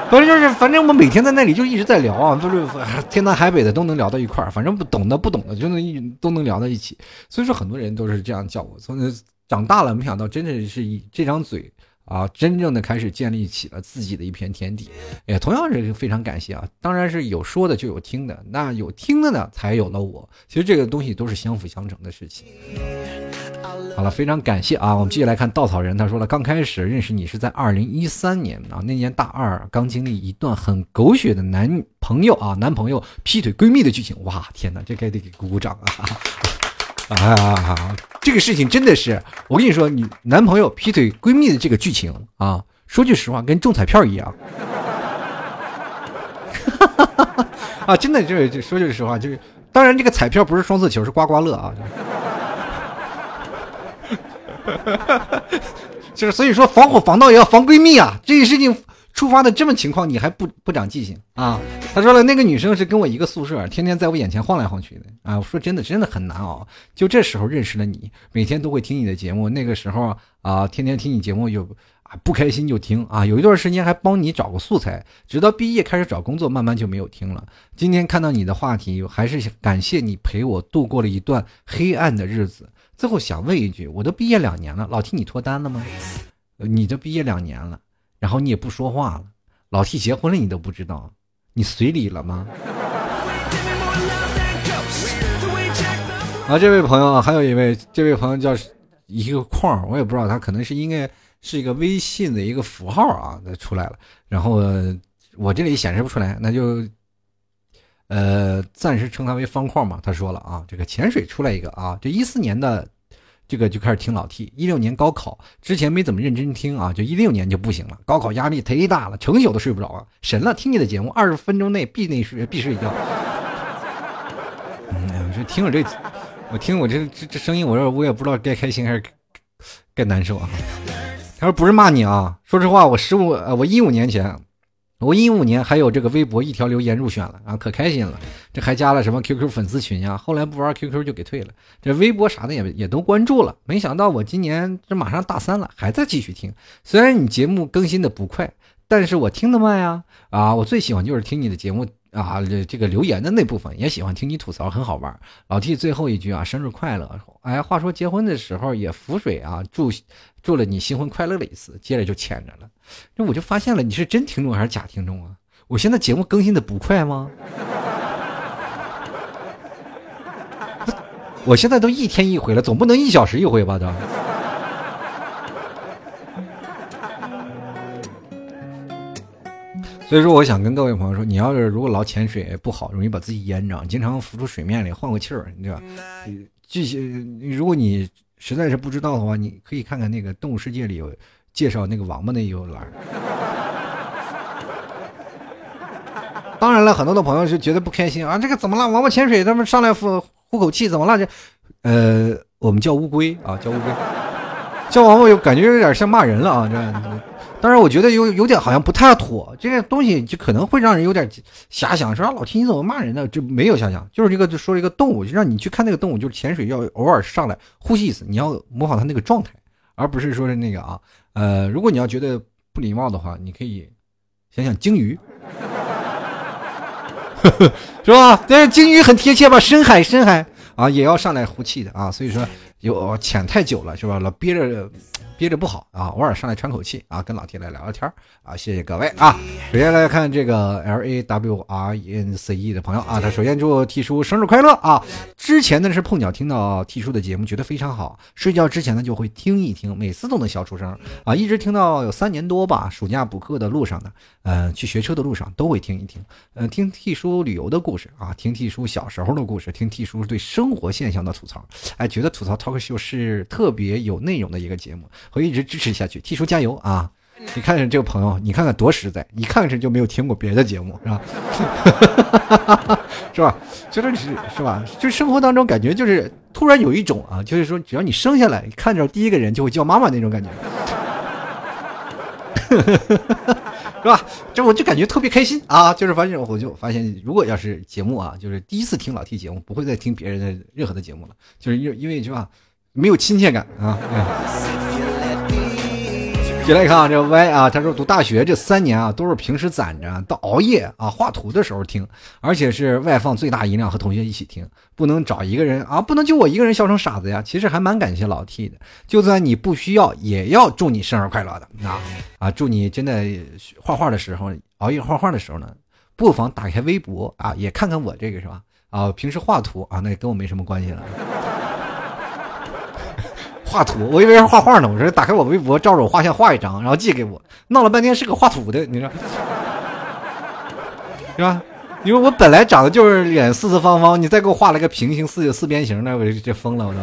反正就是，反正我们每天在那里就一直在聊啊，就是天南海北的都能聊到一块儿，反正不懂的不懂的就能一都能聊到一起。所以说很多人都是这样叫我。从长大了，没想到真的是以这张嘴啊，真正的开始建立起了自己的一片天地。也同样是非常感谢啊，当然是有说的就有听的，那有听的呢，才有了我。其实这个东西都是相辅相成的事情。好了，非常感谢啊，我们继续来看稻草人，他说了，刚开始认识你是在二零一三年啊，那年大二，刚经历一段很狗血的男朋友啊，男朋友劈腿闺蜜的剧情。哇，天哪，这该得给鼓鼓掌啊！啊，这个事情真的是，我跟你说，你男朋友劈腿闺蜜的这个剧情啊，说句实话，跟中彩票一样。啊，真的就是，说句实话，就是，当然这个彩票不是双色球，是刮刮乐啊。就是，所以说防火防盗也要防闺蜜啊，这个事情。触发的这么情况，你还不不长记性啊？他说了，那个女生是跟我一个宿舍，天天在我眼前晃来晃去的啊。我说真的，真的很难熬。就这时候认识了你，每天都会听你的节目。那个时候啊，天天听你节目就啊不开心就听啊。有一段时间还帮你找过素材，直到毕业开始找工作，慢慢就没有听了。今天看到你的话题，还是感谢你陪我度过了一段黑暗的日子。最后想问一句，我都毕业两年了，老替你脱单了吗？你都毕业两年了。然后你也不说话了，老 T 结婚了你都不知道，你随礼了吗？啊，这位朋友啊还有一位，这位朋友叫一个框，我也不知道他可能是应该是一个微信的一个符号啊，那出来了。然后我这里显示不出来，那就呃暂时称它为方框嘛。他说了啊，这个潜水出来一个啊，这一四年的。这个就开始听老 T，一六年高考之前没怎么认真听啊，就一六年就不行了，高考压力忒大了，成宿都睡不着啊，神了！听你的节目，二十分钟内必内睡必睡觉。嗯，我这听我这，我听我这这这声音，我说我也不知道该开心还是该难受啊。他说不是骂你啊，说实话，我十五，我一五年前。我一五年还有这个微博一条留言入选了啊，可开心了。这还加了什么 QQ 粉丝群呀？后来不玩 QQ 就给退了。这微博啥的也也都关注了。没想到我今年这马上大三了，还在继续听。虽然你节目更新的不快，但是我听的慢呀。啊，我最喜欢就是听你的节目。啊，这这个留言的那部分也喜欢听你吐槽，很好玩。老 T 最后一句啊，生日快乐！哎，话说结婚的时候也浮水啊，祝祝了你新婚快乐了一次，接着就牵着了。那我就发现了，你是真听众还是假听众啊？我现在节目更新的不快吗？我现在都一天一回了，总不能一小时一回吧？都。所以说，我想跟各位朋友说，你要是如果老潜水不好，容易把自己淹着，经常浮出水面里换个气儿，你知道这些，如果你实在是不知道的话，你可以看看那个《动物世界》里有介绍那个王八那游栏。当然了，很多的朋友就觉得不开心啊，这个怎么了？王八潜水，他们上来呼呼口气，怎么了？这，呃，我们叫乌龟啊，叫乌龟，叫王八有感觉有点像骂人了啊，这。当然，我觉得有有点好像不太妥，这个东西就可能会让人有点遐想，说老听你怎么骂人呢？就没有遐想，就是这个就说一个动物，就让你去看那个动物，就是潜水要偶尔上来呼吸一次，你要模仿它那个状态，而不是说是那个啊，呃，如果你要觉得不礼貌的话，你可以想想鲸鱼，是吧？但是鲸鱼很贴切吧？深海，深海啊，也要上来呼气的啊。所以说，有潜太久了是吧？老憋着。憋着不好啊，偶尔上来喘口气啊，跟老 T 来聊聊天啊，谢谢各位啊。首先来看这个 L A W R E N C E 的朋友啊，他首先祝 T 叔生日快乐啊。之前呢是碰巧听到 T 叔的节目，觉得非常好，睡觉之前呢就会听一听，每次都能笑出声啊，一直听到有三年多吧。暑假补课的路上呢，嗯，去学车的路上都会听一听，嗯，听 T 叔旅游的故事啊，听 T 叔小时候的故事，听 T 叔对生活现象的吐槽，哎，觉得吐槽 talk show 是特别有内容的一个节目。会一直支持下去，T 叔加油啊！你看看这个朋友，你看看多实在，一看这就没有听过别的节目，是吧？是吧？就是是吧？就生活当中感觉就是突然有一种啊，就是说只要你生下来看着第一个人就会叫妈妈那种感觉，是吧？这我就感觉特别开心啊！就是发现我就发现，如果要是节目啊，就是第一次听老 T 节目，不会再听别人的任何的节目了，就是因因为是吧？没有亲切感啊。起来看啊，这 Y 啊，他说读大学这三年啊，都是平时攒着到熬夜啊画图的时候听，而且是外放最大音量和同学一起听，不能找一个人啊，不能就我一个人笑成傻子呀。其实还蛮感谢老 T 的，就算你不需要，也要祝你生日快乐的啊啊！祝你真的画画的时候，熬夜画画的时候呢，不妨打开微博啊，也看看我这个是吧？啊，平时画图啊，那跟我没什么关系了。画图，我以为是画画呢。我说打开我微博，照着我画像画一张，然后寄给我。闹了半天是个画图的，你说 是吧？因为我本来长得就是脸四四方方，你再给我画了个平行四四边形，那我就就疯了，我都。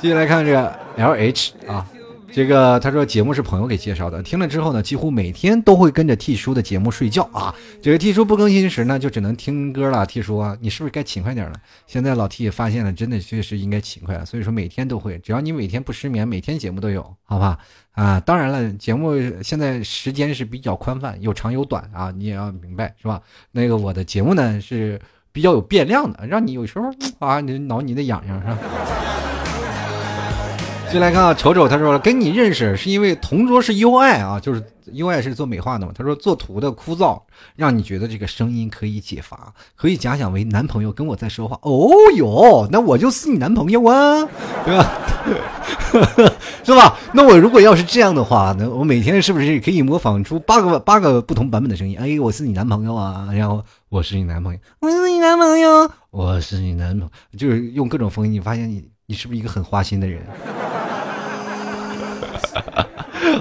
接下来看这个 L H 啊。这个他说节目是朋友给介绍的，听了之后呢，几乎每天都会跟着 T 叔的节目睡觉啊。这个 T 叔不更新时呢，就只能听歌了。T 叔，你是不是该勤快点了？现在老 T 也发现了，真的确实应该勤快了。所以说每天都会，只要你每天不失眠，每天节目都有，好吧？啊，当然了，节目现在时间是比较宽泛，有长有短啊，你也要明白是吧？那个我的节目呢是比较有变量的，让你有时候啊，你挠你的痒痒是吧？进来看啊，瞅瞅，他说了跟你认识是因为同桌是 UI 啊，就是 UI 是做美化的嘛。他说做图的枯燥，让你觉得这个声音可以解乏，可以假想为男朋友跟我在说话。哦哟，那我就是你男朋友啊，对吧？是吧？那我如果要是这样的话，那我每天是不是可以模仿出八个八个不同版本的声音？哎，我是你男朋友啊，然后我是你男朋友，我是你男朋友，我是你男朋友，就是用各种风音，你发现你你是不是一个很花心的人？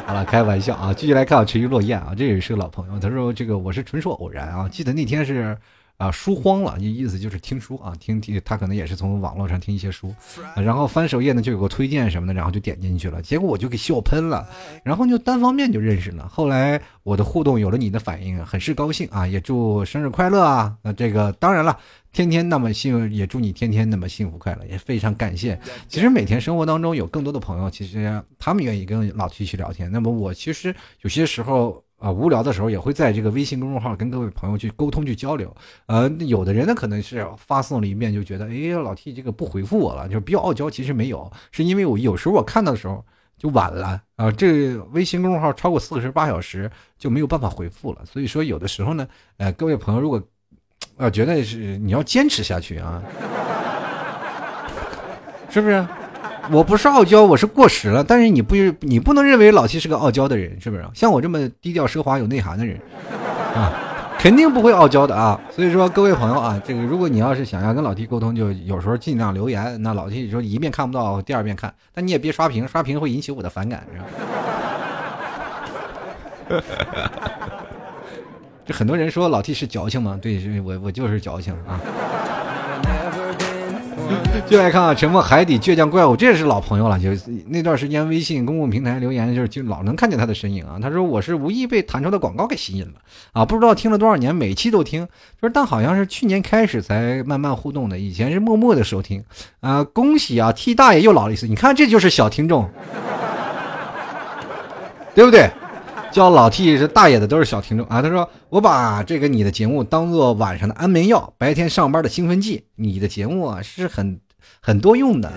好了，开玩笑啊！继续来看啊，沉鱼落雁啊，这也是个老朋友。他说：“这个我是纯属偶然啊，记得那天是啊书荒了，意思就是听书啊，听听他可能也是从网络上听一些书，然后翻首页呢就有个推荐什么的，然后就点进去了，结果我就给笑喷了，然后就单方面就认识了。后来我的互动有了你的反应，很是高兴啊，也祝生日快乐啊！那这个当然了。”天天那么幸，也祝你天天那么幸福快乐，也非常感谢。其实每天生活当中有更多的朋友，其实他们愿意跟老 T 去聊天。那么我其实有些时候啊无聊的时候，也会在这个微信公众号跟各位朋友去沟通去交流。呃，有的人呢可能是发送了一遍就觉得，哎，老 T 这个不回复我了，就比较傲娇。其实没有，是因为我有时候我看到的时候就晚了啊，这微信公众号超过四十八小时就没有办法回复了。所以说有的时候呢，呃，各位朋友如果。啊，觉得是你要坚持下去啊，是不是？我不是傲娇，我是过时了。但是你不，你不能认为老七是个傲娇的人，是不是？像我这么低调奢华有内涵的人，啊，肯定不会傲娇的啊。所以说，各位朋友啊，这个如果你要是想要跟老七沟通，就有时候尽量留言。那老七说一遍看不到，第二遍看，但你也别刷屏，刷屏会引起我的反感，是吧？这很多人说老 T 是矫情吗？对，我我就是矫情啊。就爱看啊，沉默海底倔强怪物，这也是老朋友了。就那段时间微信公共平台留言，就是就老能看见他的身影啊。他说我是无意被弹出的广告给吸引了啊，不知道听了多少年，每期都听。就是但好像是去年开始才慢慢互动的，以前是默默的收听啊。恭喜啊，T 大爷又老了一岁，你看这就是小听众，对不对？叫老 T 是大爷的都是小听众啊！他说：“我把这个你的节目当做晚上的安眠药，白天上班的兴奋剂。你的节目啊是很很多用的，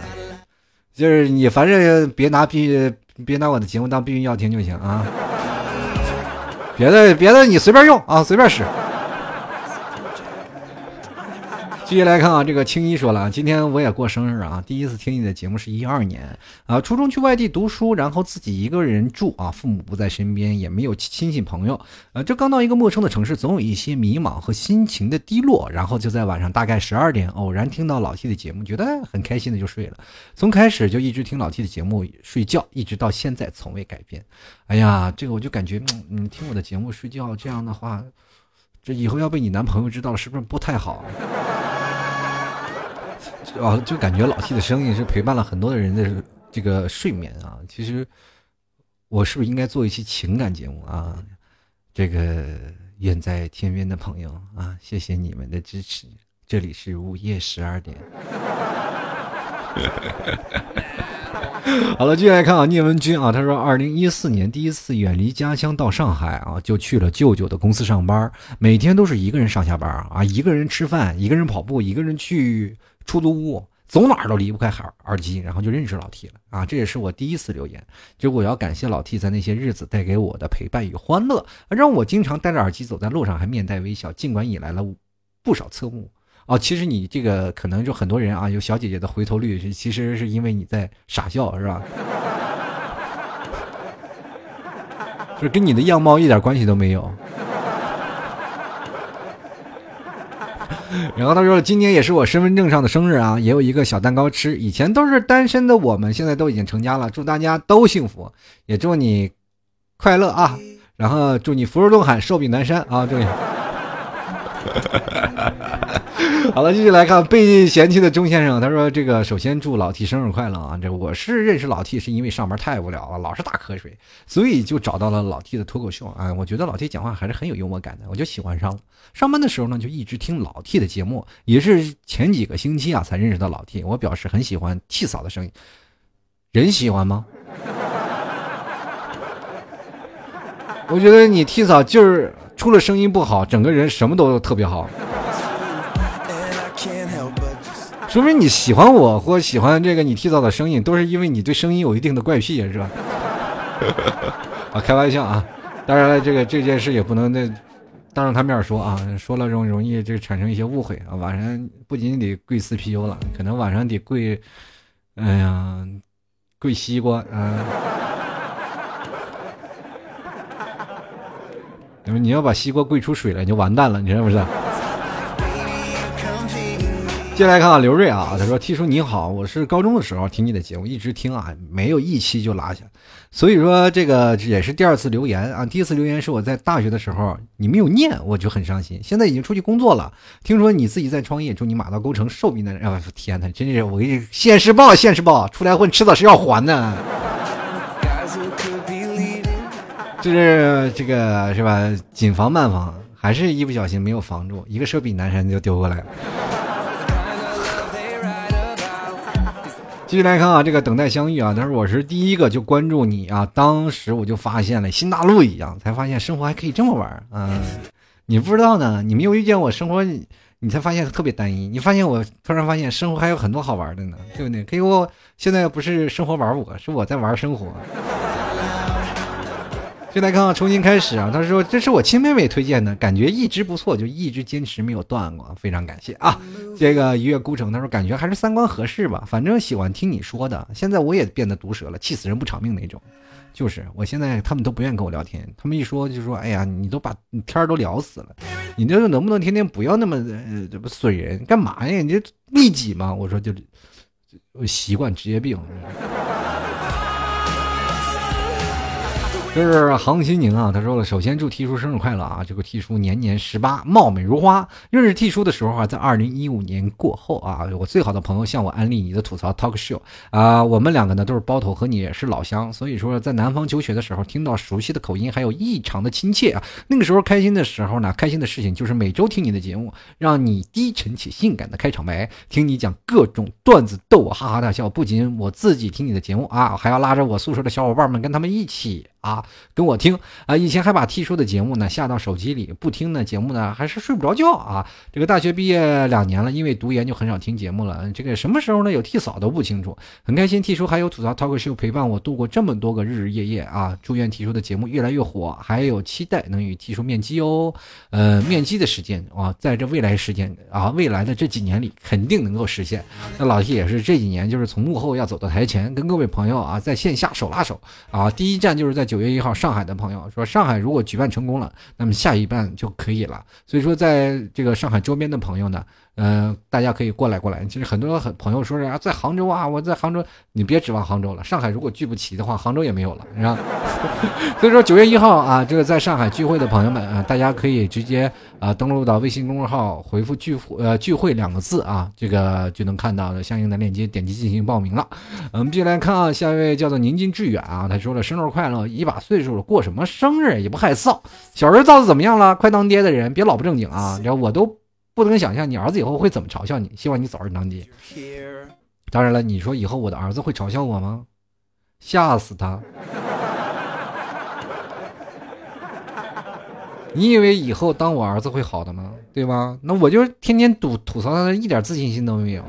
就是你反正别拿避别拿我的节目当避孕药听就行啊。”别的别的你随便用啊，随便使。继续来看啊，这个青衣说了啊，今天我也过生日啊，第一次听你的节目是一二年啊，初中去外地读书，然后自己一个人住啊，父母不在身边，也没有亲戚朋友，呃，这刚到一个陌生的城市，总有一些迷茫和心情的低落，然后就在晚上大概十二点，偶然听到老 T 的节目，觉得很开心的就睡了，从开始就一直听老 T 的节目睡觉，一直到现在从未改变。哎呀，这个我就感觉，嗯，听我的节目睡觉这样的话，这以后要被你男朋友知道了，是不是不太好？啊，就感觉老 T 的声音是陪伴了很多的人的这个睡眠啊。其实，我是不是应该做一期情感节目啊？这个远在天边的朋友啊，谢谢你们的支持。这里是午夜十二点。好了，接下来看啊，聂文君啊，他说，二零一四年第一次远离家乡到上海啊，就去了舅舅的公司上班，每天都是一个人上下班啊，一个人吃饭，一个人跑步，一个人去。出租屋走哪儿都离不开耳耳机，然后就认识老 T 了啊！这也是我第一次留言，就我要感谢老 T 在那些日子带给我的陪伴与欢乐，让我经常戴着耳机走在路上还面带微笑，尽管引来了不少侧目啊。其实你这个可能就很多人啊，有小姐姐的回头率，其实是因为你在傻笑，是吧？就跟你的样貌一点关系都没有。然后他说：“今年也是我身份证上的生日啊，也有一个小蛋糕吃。以前都是单身的我们，现在都已经成家了。祝大家都幸福，也祝你快乐啊！然后祝你福如东海，寿比南山啊！祝你。” 好了，继续来看被嫌弃的钟先生。他说：“这个首先祝老 T 生日快乐啊！这我是认识老 T 是因为上班太无聊了，老是打瞌睡，所以就找到了老 T 的脱口秀啊。我觉得老 T 讲话还是很有幽默感的，我就喜欢上了。上班的时候呢，就一直听老 T 的节目，也是前几个星期啊才认识到老 T。我表示很喜欢 T 嫂的声音，人喜欢吗？我觉得你 T 嫂就是除了声音不好，整个人什么都特别好。”说明你喜欢我或喜欢这个你剃澡的声音，都是因为你对声音有一定的怪癖，是吧？啊，开玩笑啊！当然了，这个这件事也不能那当着他面说啊，说了容容易就产生一些误会啊。晚上不仅得跪 CPU 了，可能晚上得跪，哎呀，跪西瓜啊！因为你要把西瓜跪出水来，你就完蛋了，你是不是？接来看啊，刘瑞啊，他说：“T 叔你好，我是高中的时候听你的节目，一直听啊，没有一期就落下，所以说这个也是第二次留言啊。第一次留言是我在大学的时候，你没有念，我就很伤心。现在已经出去工作了，听说你自己在创业，祝你马到功成，寿比南山。啊，天哪，真是我给你现实报，现实报，出来混迟早是要还的。就是这个是吧？紧防慢防，还是一不小心没有防住，一个手比南山就丢过来了。”继续来看啊，这个等待相遇啊，他说我是第一个就关注你啊，当时我就发现了新大陆一样，才发现生活还可以这么玩啊！你不知道呢，你没有遇见我生活，你才发现特别单一。你发现我突然发现生活还有很多好玩的呢，对不对？可以我现在不是生活玩我，是我在玩生活。就来看看重新开始啊！他说：“这是我亲妹妹推荐的，感觉一直不错，就一直坚持没有断过，非常感谢啊！”这个一月孤城他说：“感觉还是三观合适吧，反正喜欢听你说的。现在我也变得毒舌了，气死人不偿命那种。就是我现在他们都不愿意跟我聊天，他们一说就说：‘哎呀，你都把天儿都聊死了，你这能不能天天不要那么这不损人干嘛呀？你这利己吗？’我说就习惯职业病。”就是杭新宁啊，他说了，首先祝 T 叔生日快乐啊！这个 T 叔年年十八，貌美如花。认识 T 叔的时候啊，在二零一五年过后啊，我最好的朋友向我安利你的吐槽 talk show 啊，我们两个呢都是包头，和你也是老乡，所以说在南方求学的时候，听到熟悉的口音，还有异常的亲切啊。那个时候开心的时候呢，开心的事情就是每周听你的节目，让你低沉且性感的开场白，听你讲各种段子逗我哈哈大笑。不仅我自己听你的节目啊，还要拉着我宿舍的小伙伴们跟他们一起。啊，跟我听啊。以前还把 T 叔的节目呢下到手机里，不听呢节目呢还是睡不着觉啊。这个大学毕业两年了，因为读研就很少听节目了。这个什么时候呢有 T 嫂都不清楚，很开心 T 叔还有吐槽 talk show 陪伴我度过这么多个日日夜夜啊。祝愿 T 叔的节目越来越火，还有期待能与 T 叔面基哦。呃，面基的时间啊，在这未来时间啊，未来的这几年里肯定能够实现。那老 T 也是这几年就是从幕后要走到台前，跟各位朋友啊在线下手拉手啊。第一站就是在九月一号上海的朋友说，上海如果举办成功了，那么下一半就可以了。所以说，在这个上海周边的朋友呢。嗯，大家可以过来过来。其实很多很朋友说是啊，在杭州啊，我在杭州，你别指望杭州了。上海如果聚不齐的话，杭州也没有了，是吧？所以说九月一号啊，这个在上海聚会的朋友们啊，大家可以直接啊登录到微信公众号，回复聚呃聚会两个字啊，这个就能看到的相应的链接，点击进行报名了。我们继续来看啊，下一位叫做宁静致远啊，他说了生日快乐，一把岁数了，过什么生日也不害臊。小人造的怎么样了？快当爹的人别老不正经啊！你知道我都。不能想象你儿子以后会怎么嘲笑你。希望你早日当爹。当然了，你说以后我的儿子会嘲笑我吗？吓死他！你以为以后当我儿子会好的吗？对吧？那我就天天吐吐槽他，一点自信心都没有。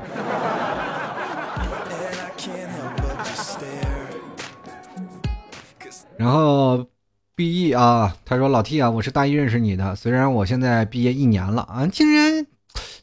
然后。毕业啊，他说老 T 啊，我是大一认识你的，虽然我现在毕业一年了啊，竟然，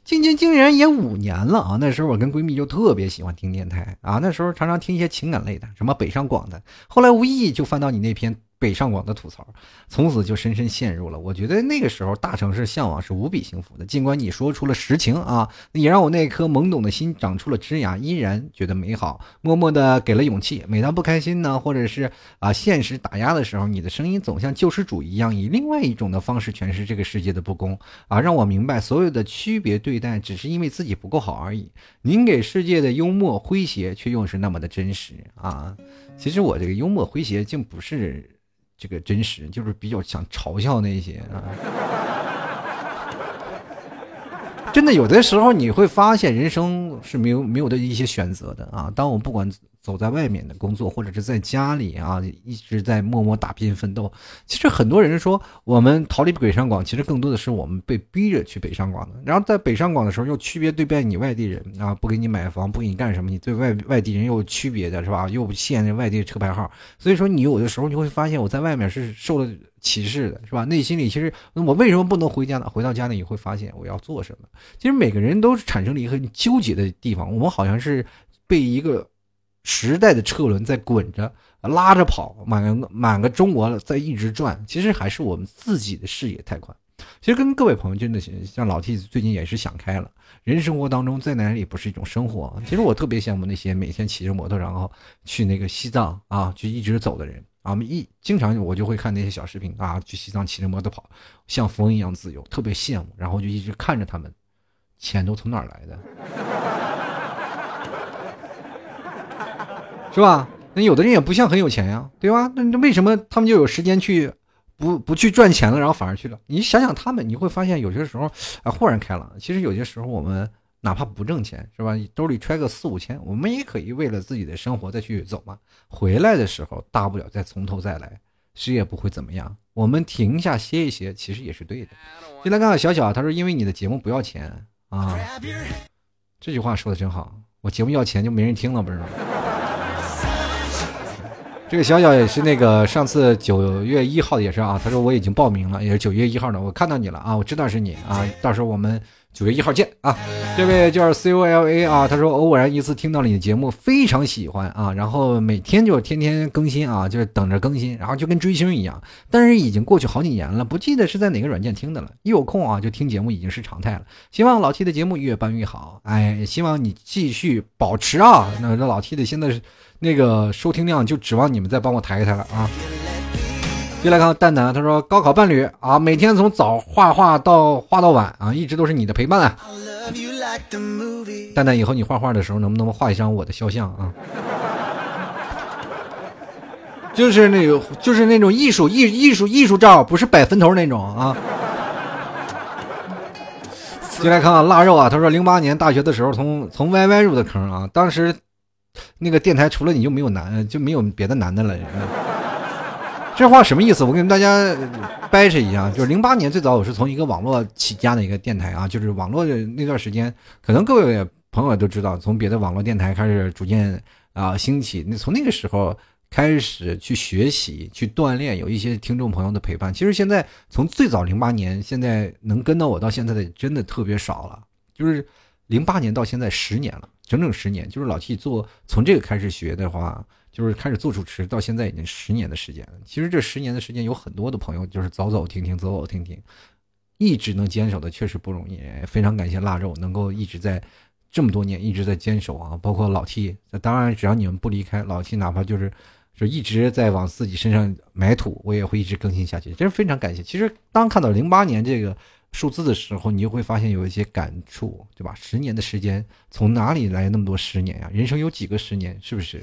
竟竟竟然也五年了啊！那时候我跟闺蜜就特别喜欢听电台啊，那时候常常听一些情感类的，什么北上广的，后来无意就翻到你那篇。北上广的吐槽，从此就深深陷入了。我觉得那个时候大城市向往是无比幸福的。尽管你说出了实情啊，也让我那颗懵懂的心长出了枝芽，依然觉得美好。默默的给了勇气。每当不开心呢，或者是啊现实打压的时候，你的声音总像救世主一样，以另外一种的方式诠释这个世界的不公啊，让我明白所有的区别对待只是因为自己不够好而已。您给世界的幽默诙谐，却又是那么的真实啊。其实我这个幽默诙谐，竟不是。这个真实就是比较想嘲笑那些啊，真的有的时候你会发现人生是没有没有的一些选择的啊。当我不管。走在外面的工作，或者是在家里啊，一直在默默打拼奋斗。其实很多人说我们逃离北上广，其实更多的是我们被逼着去北上广的。然后在北上广的时候，又区别对待你外地人啊，不给你买房，不给你干什么，你对外外地人又区别的是吧？又不限外地车牌号，所以说你有的时候你会发现我在外面是受了歧视的，是吧？内心里其实我为什么不能回家呢？回到家呢，你会发现我要做什么？其实每个人都是产生了一个很纠结的地方，我们好像是被一个。时代的车轮在滚着，拉着跑，满个满个中国在一直转。其实还是我们自己的视野太宽。其实跟各位朋友真的像老 T 最近也是想开了，人生活当中在哪里不是一种生活？其实我特别羡慕那些每天骑着摩托然后去那个西藏啊，就一直走的人啊。我们一经常我就会看那些小视频啊，去西藏骑着摩托跑，像风一样自由，特别羡慕。然后就一直看着他们，钱都从哪儿来的？是吧？那有的人也不像很有钱呀，对吧？那为什么他们就有时间去不不去赚钱了，然后反而去了？你想想他们，你会发现有些时候啊，豁然开朗。其实有些时候我们哪怕不挣钱，是吧？兜里揣个四五千，我们也可以为了自己的生活再去走嘛。回来的时候，大不了再从头再来，谁也不会怎么样。我们停下歇一歇，其实也是对的。进来看看小小，他说：“因为你的节目不要钱啊。”这句话说的真好，我节目要钱就没人听了，不是吗？这个小小也是那个上次九月一号也是啊，他说我已经报名了，也是九月一号的，我看到你了啊，我知道是你啊，到时候我们九月一号见啊。这位叫 C O L A 啊，他说偶然一次听到了你的节目，非常喜欢啊，然后每天就天天更新啊，就是等着更新，然后就跟追星一样。但是已经过去好几年了，不记得是在哪个软件听的了。一有空啊就听节目已经是常态了。希望老 T 的节目越办越好，哎，希望你继续保持啊。那老 T 的现在是。那个收听量就指望你们再帮我抬一抬了啊！接来看看蛋蛋，他说高考伴侣啊，每天从早画画到画到晚啊，一直都是你的陪伴啊。蛋蛋，以后你画画的时候能不能画一张我的肖像啊？就是那个，就是那种艺术艺艺术艺术照，不是摆坟头那种啊。进来看看腊肉啊，他说零八年大学的时候从从 YY 入的坑啊，当时。那个电台除了你就没有男，就没有别的男的了。这话什么意思？我跟大家掰扯一下，就是零八年最早我是从一个网络起家的一个电台啊，就是网络的那段时间，可能各位朋友都知道，从别的网络电台开始逐渐啊兴起。那从那个时候开始去学习、去锻炼，有一些听众朋友的陪伴。其实现在从最早零八年，现在能跟到我到现在的真的特别少了。就是零八年到现在十年了，整整十年。就是老 T 做从这个开始学的话，就是开始做主持，到现在已经十年的时间了。其实这十年的时间，有很多的朋友就是走走停停，走走停停，一直能坚守的确实不容易。非常感谢腊肉能够一直在。这么多年一直在坚守啊，包括老 T，当然只要你们不离开，老 T 哪怕就是就一直在往自己身上埋土，我也会一直更新下去，真是非常感谢。其实当看到零八年这个数字的时候，你就会发现有一些感触，对吧？十年的时间，从哪里来那么多十年呀？人生有几个十年，是不是？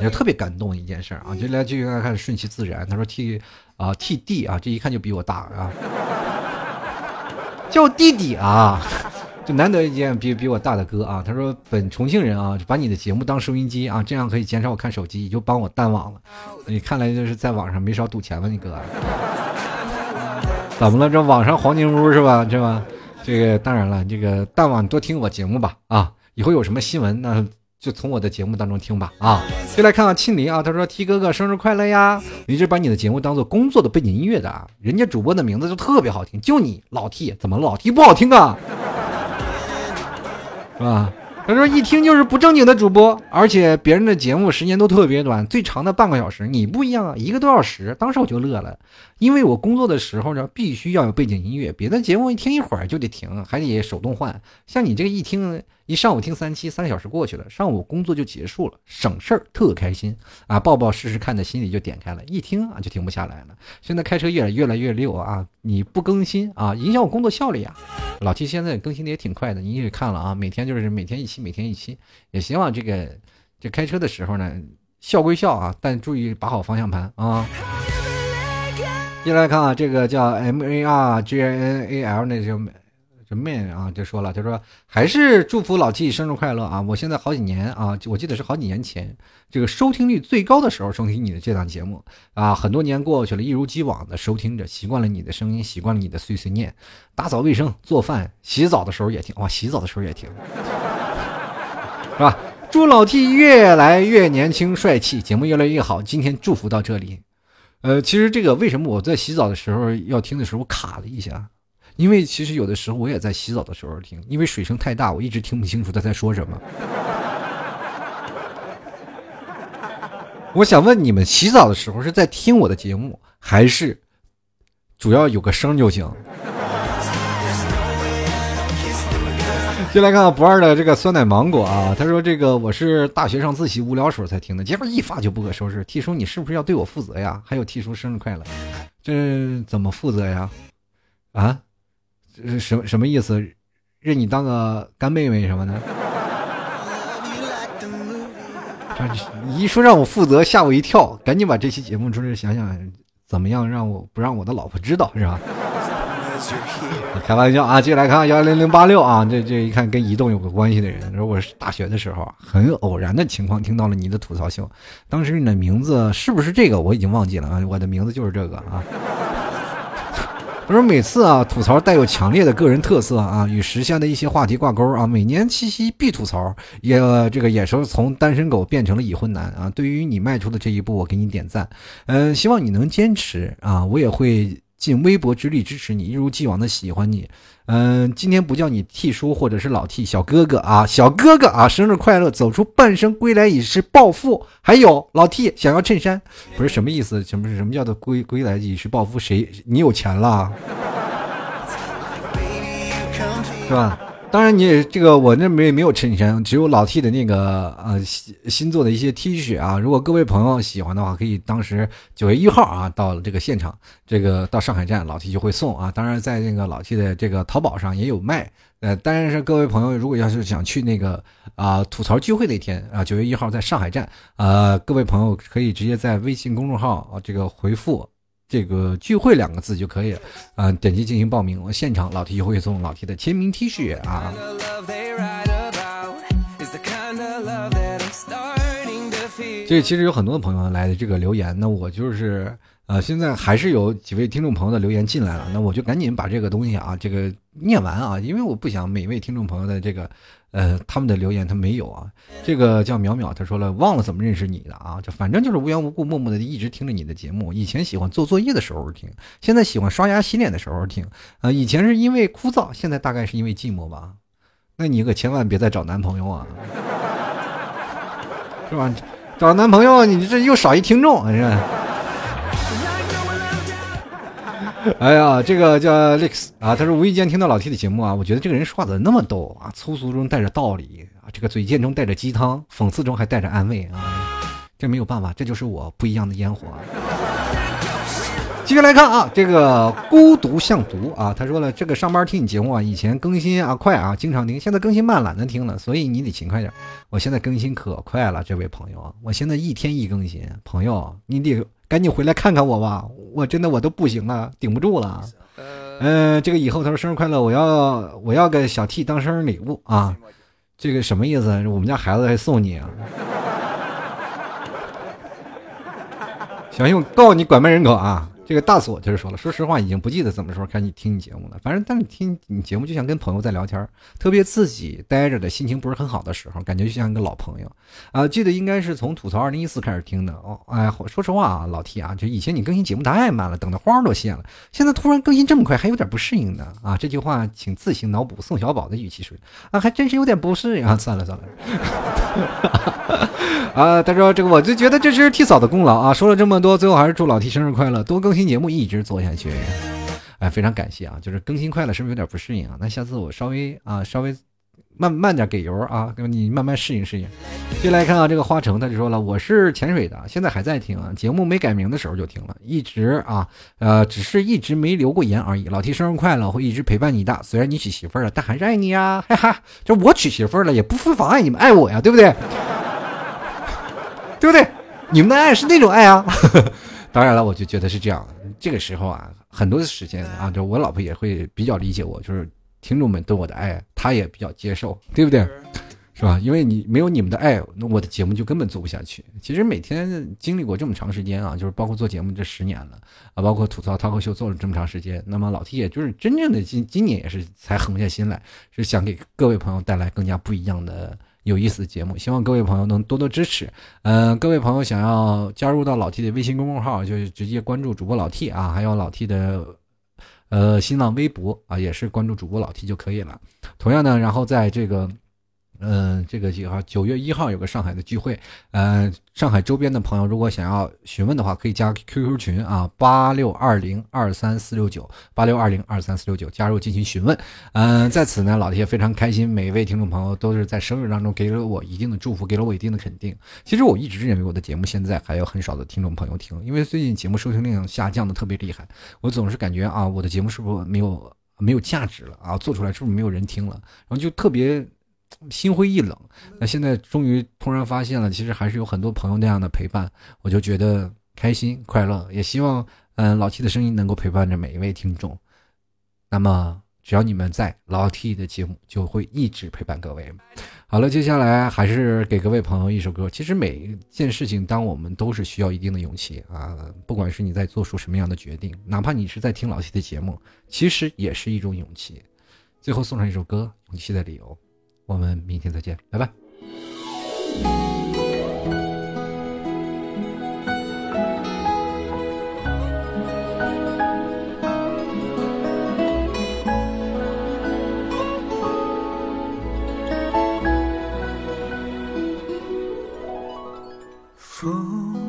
也特别感动一件事啊！就来继续来看顺其自然。他说 T 啊 T D 啊，这一看就比我大啊，叫弟弟啊。就难得一见比比我大的哥啊，他说本重庆人啊，把你的节目当收音机啊，这样可以减少我看手机，也就帮我淡网了。你看来就是在网上没少赌钱吧，你哥？怎么了？这网上黄金屋是吧？是吧？这个当然了，这个淡网多听我节目吧啊，以后有什么新闻那就从我的节目当中听吧啊。就来看看庆林啊，他说 T 哥哥生日快乐呀！一直把你的节目当做工作的背景音乐的啊，人家主播的名字就特别好听，就你老 T 怎么老 T 不好听啊？是吧？他说一听就是不正经的主播，而且别人的节目时间都特别短，最长的半个小时，你不一样啊，一个多小时。当时我就乐了，因为我工作的时候呢，必须要有背景音乐，别的节目一听一会儿就得停，还得手动换。像你这个一听。一上午听三期，三个小时过去了，上午工作就结束了，省事儿，特开心啊！抱抱试试看的心里就点开了，一听啊就停不下来了。现在开车越来越来越溜啊！你不更新啊，影响我工作效率呀。老七现在更新的也挺快的，你也看了啊，每天就是每天一期，每天一期。也希望这个这开车的时候呢，笑归笑啊，但注意把好方向盘啊。接来看啊，这个叫 M A R G I N A L 那就。这面啊，就说了，他说还是祝福老 T 生日快乐啊！我现在好几年啊，我记得是好几年前，这个收听率最高的时候收听你的这档节目啊，很多年过去了，一如既往的收听着，习惯了你的声音，习惯了你的碎碎念，打扫卫生、做饭、洗澡的时候也听，哇，洗澡的时候也听，是吧？祝老 T 越来越年轻帅气，节目越来越好。今天祝福到这里，呃，其实这个为什么我在洗澡的时候要听的时候卡了一下？因为其实有的时候我也在洗澡的时候听，因为水声太大，我一直听不清楚他在说什么。我想问你们，洗澡的时候是在听我的节目，还是主要有个声就行？先来看看不二的这个酸奶芒果啊，他说这个我是大学上自习无聊时候才听的，结果一发就不可收拾。T 叔，你是不是要对我负责呀？还有 T 叔生日快乐，这怎么负责呀？啊？是什什么意思？认你当个干妹妹什么的？你一说让我负责，吓我一跳，赶紧把这期节目出来想想，怎么样让我不让我的老婆知道是吧？开玩笑啊！接下来看幺零零八六啊，这这一看跟移动有个关系的人，说我是大学的时候很偶然的情况听到了你的吐槽秀，当时你的名字是不是这个？我已经忘记了啊，我的名字就是这个啊。他说每次啊吐槽带有强烈的个人特色啊，与时下的一些话题挂钩啊。每年七夕必吐槽，也这个眼神从单身狗变成了已婚男啊。对于你迈出的这一步，我给你点赞。嗯，希望你能坚持啊，我也会。尽微薄之力支持你，一如既往的喜欢你。嗯，今天不叫你 T 叔或者是老 T 小哥哥啊，小哥哥啊，生日快乐！走出半生归来已是暴富。还有老 T 想要衬衫，不是什么意思？什么什么叫做归归来已是暴富？谁你有钱了？是吧？当然，你也这个我那没没有衬衫，只有老 T 的那个呃新新做的一些 T 恤啊。如果各位朋友喜欢的话，可以当时九月一号啊到这个现场，这个到上海站老 T 就会送啊。当然，在那个老 T 的这个淘宝上也有卖。呃，当然是各位朋友如果要是想去那个啊吐槽聚会那天啊九月一号在上海站，呃，各位朋友可以直接在微信公众号啊这个回复。这个聚会两个字就可以了，啊，点击进行报名，我现场老 T 会送老 T 的签名 T 恤啊。这其实有很多的朋友来的这个留言，那我就是呃，现在还是有几位听众朋友的留言进来了，那我就赶紧把这个东西啊，这个念完啊，因为我不想每位听众朋友的这个呃他们的留言他没有啊。这个叫淼淼，他说了忘了怎么认识你的啊，就反正就是无缘无故默默的一直听着你的节目。以前喜欢做作业的时候听，现在喜欢刷牙洗脸的时候听。呃，以前是因为枯燥，现在大概是因为寂寞吧。那你可千万别再找男朋友啊，是吧？找男朋友，你这又少一听众，是吧？哎呀，这个叫 Lex 啊，他说无意间听到老 T 的节目啊，我觉得这个人说话怎么那么逗啊，粗俗中带着道理啊，这个嘴贱中带着鸡汤，讽刺中还带着安慰啊，这没有办法，这就是我不一样的烟火。继续来看啊，这个孤独像毒啊，他说了，这个上班听你节目啊，以前更新啊快啊，经常听，现在更新慢懒得听了，所以你得勤快点。我现在更新可快了，这位朋友，我现在一天一更新，朋友你得赶紧回来看看我吧，我真的我都不行了，顶不住了。嗯，这个以后他说生日快乐，我要我要个小 T 当生日礼物啊，这个什么意思？我们家孩子还送你啊？小心我告你拐卖人口啊！这个大锁就是说了，说实话，已经不记得什么时候开始听你节目了。反正，但是听你节目就像跟朋友在聊天，特别自己待着的心情不是很好的时候，感觉就像一个老朋友啊。记得应该是从吐槽二零一四开始听的哦。哎，说实话啊，老 T 啊，就以前你更新节目太慢了，等的花都谢了，现在突然更新这么快，还有点不适应呢啊。这句话请自行脑补宋小宝的语气说啊，还真是有点不适应啊。算了算了。啊，他说这个我就觉得这是 T 嫂的功劳啊。说了这么多，最后还是祝老 T 生日快乐，多更新听节目，一直做下去。哎，非常感谢啊！就是更新快了，是不是有点不适应啊？那下次我稍微啊，稍微慢慢点给油啊，你慢慢适应适应。接来看啊，这个花城他就说了，我是潜水的，现在还在听啊，节目没改名的时候就听了，一直啊，呃，只是一直没留过言而已。老提生日快乐，会一直陪伴你的。虽然你娶媳妇了，但还是爱你呀，哈哈。就我娶媳妇了，也不妨碍你们爱我呀，对不对？对不对？你们的爱是那种爱啊。当然了，我就觉得是这样。这个时候啊，很多的时间啊，就我老婆也会比较理解我，就是听众们对我的爱，她也比较接受，对不对？是吧？因为你没有你们的爱，那我的节目就根本做不下去。其实每天经历过这么长时间啊，就是包括做节目这十年了啊，包括吐槽脱口秀做了这么长时间，那么老 T 也就是真正的今今年也是才横下心来，是想给各位朋友带来更加不一样的。有意思的节目，希望各位朋友能多多支持。嗯，各位朋友想要加入到老 T 的微信公众号，就直接关注主播老 T 啊，还有老 T 的呃新浪微博啊，也是关注主播老 T 就可以了。同样呢，然后在这个。嗯，这个几号？九月一号有个上海的聚会，呃，上海周边的朋友如果想要询问的话，可以加 QQ 群啊，八六二零二三四六九，八六二零二三四六九，加入进行询问。嗯，在此呢，老铁非常开心，每一位听众朋友都是在生日当中给了我一定的祝福，给了我一定的肯定。其实我一直认为我的节目现在还有很少的听众朋友听，因为最近节目收听量下降的特别厉害，我总是感觉啊，我的节目是不是没有没有价值了啊？做出来是不是没有人听了？然后就特别。心灰意冷，那现在终于突然发现了，其实还是有很多朋友那样的陪伴，我就觉得开心快乐，也希望嗯老 T 的声音能够陪伴着每一位听众。那么只要你们在，老 T 的节目就会一直陪伴各位。好了，接下来还是给各位朋友一首歌。其实每一件事情，当我们都是需要一定的勇气啊，不管是你在做出什么样的决定，哪怕你是在听老 T 的节目，其实也是一种勇气。最后送上一首歌，《勇气的理由》。我们明天再见，拜拜。风。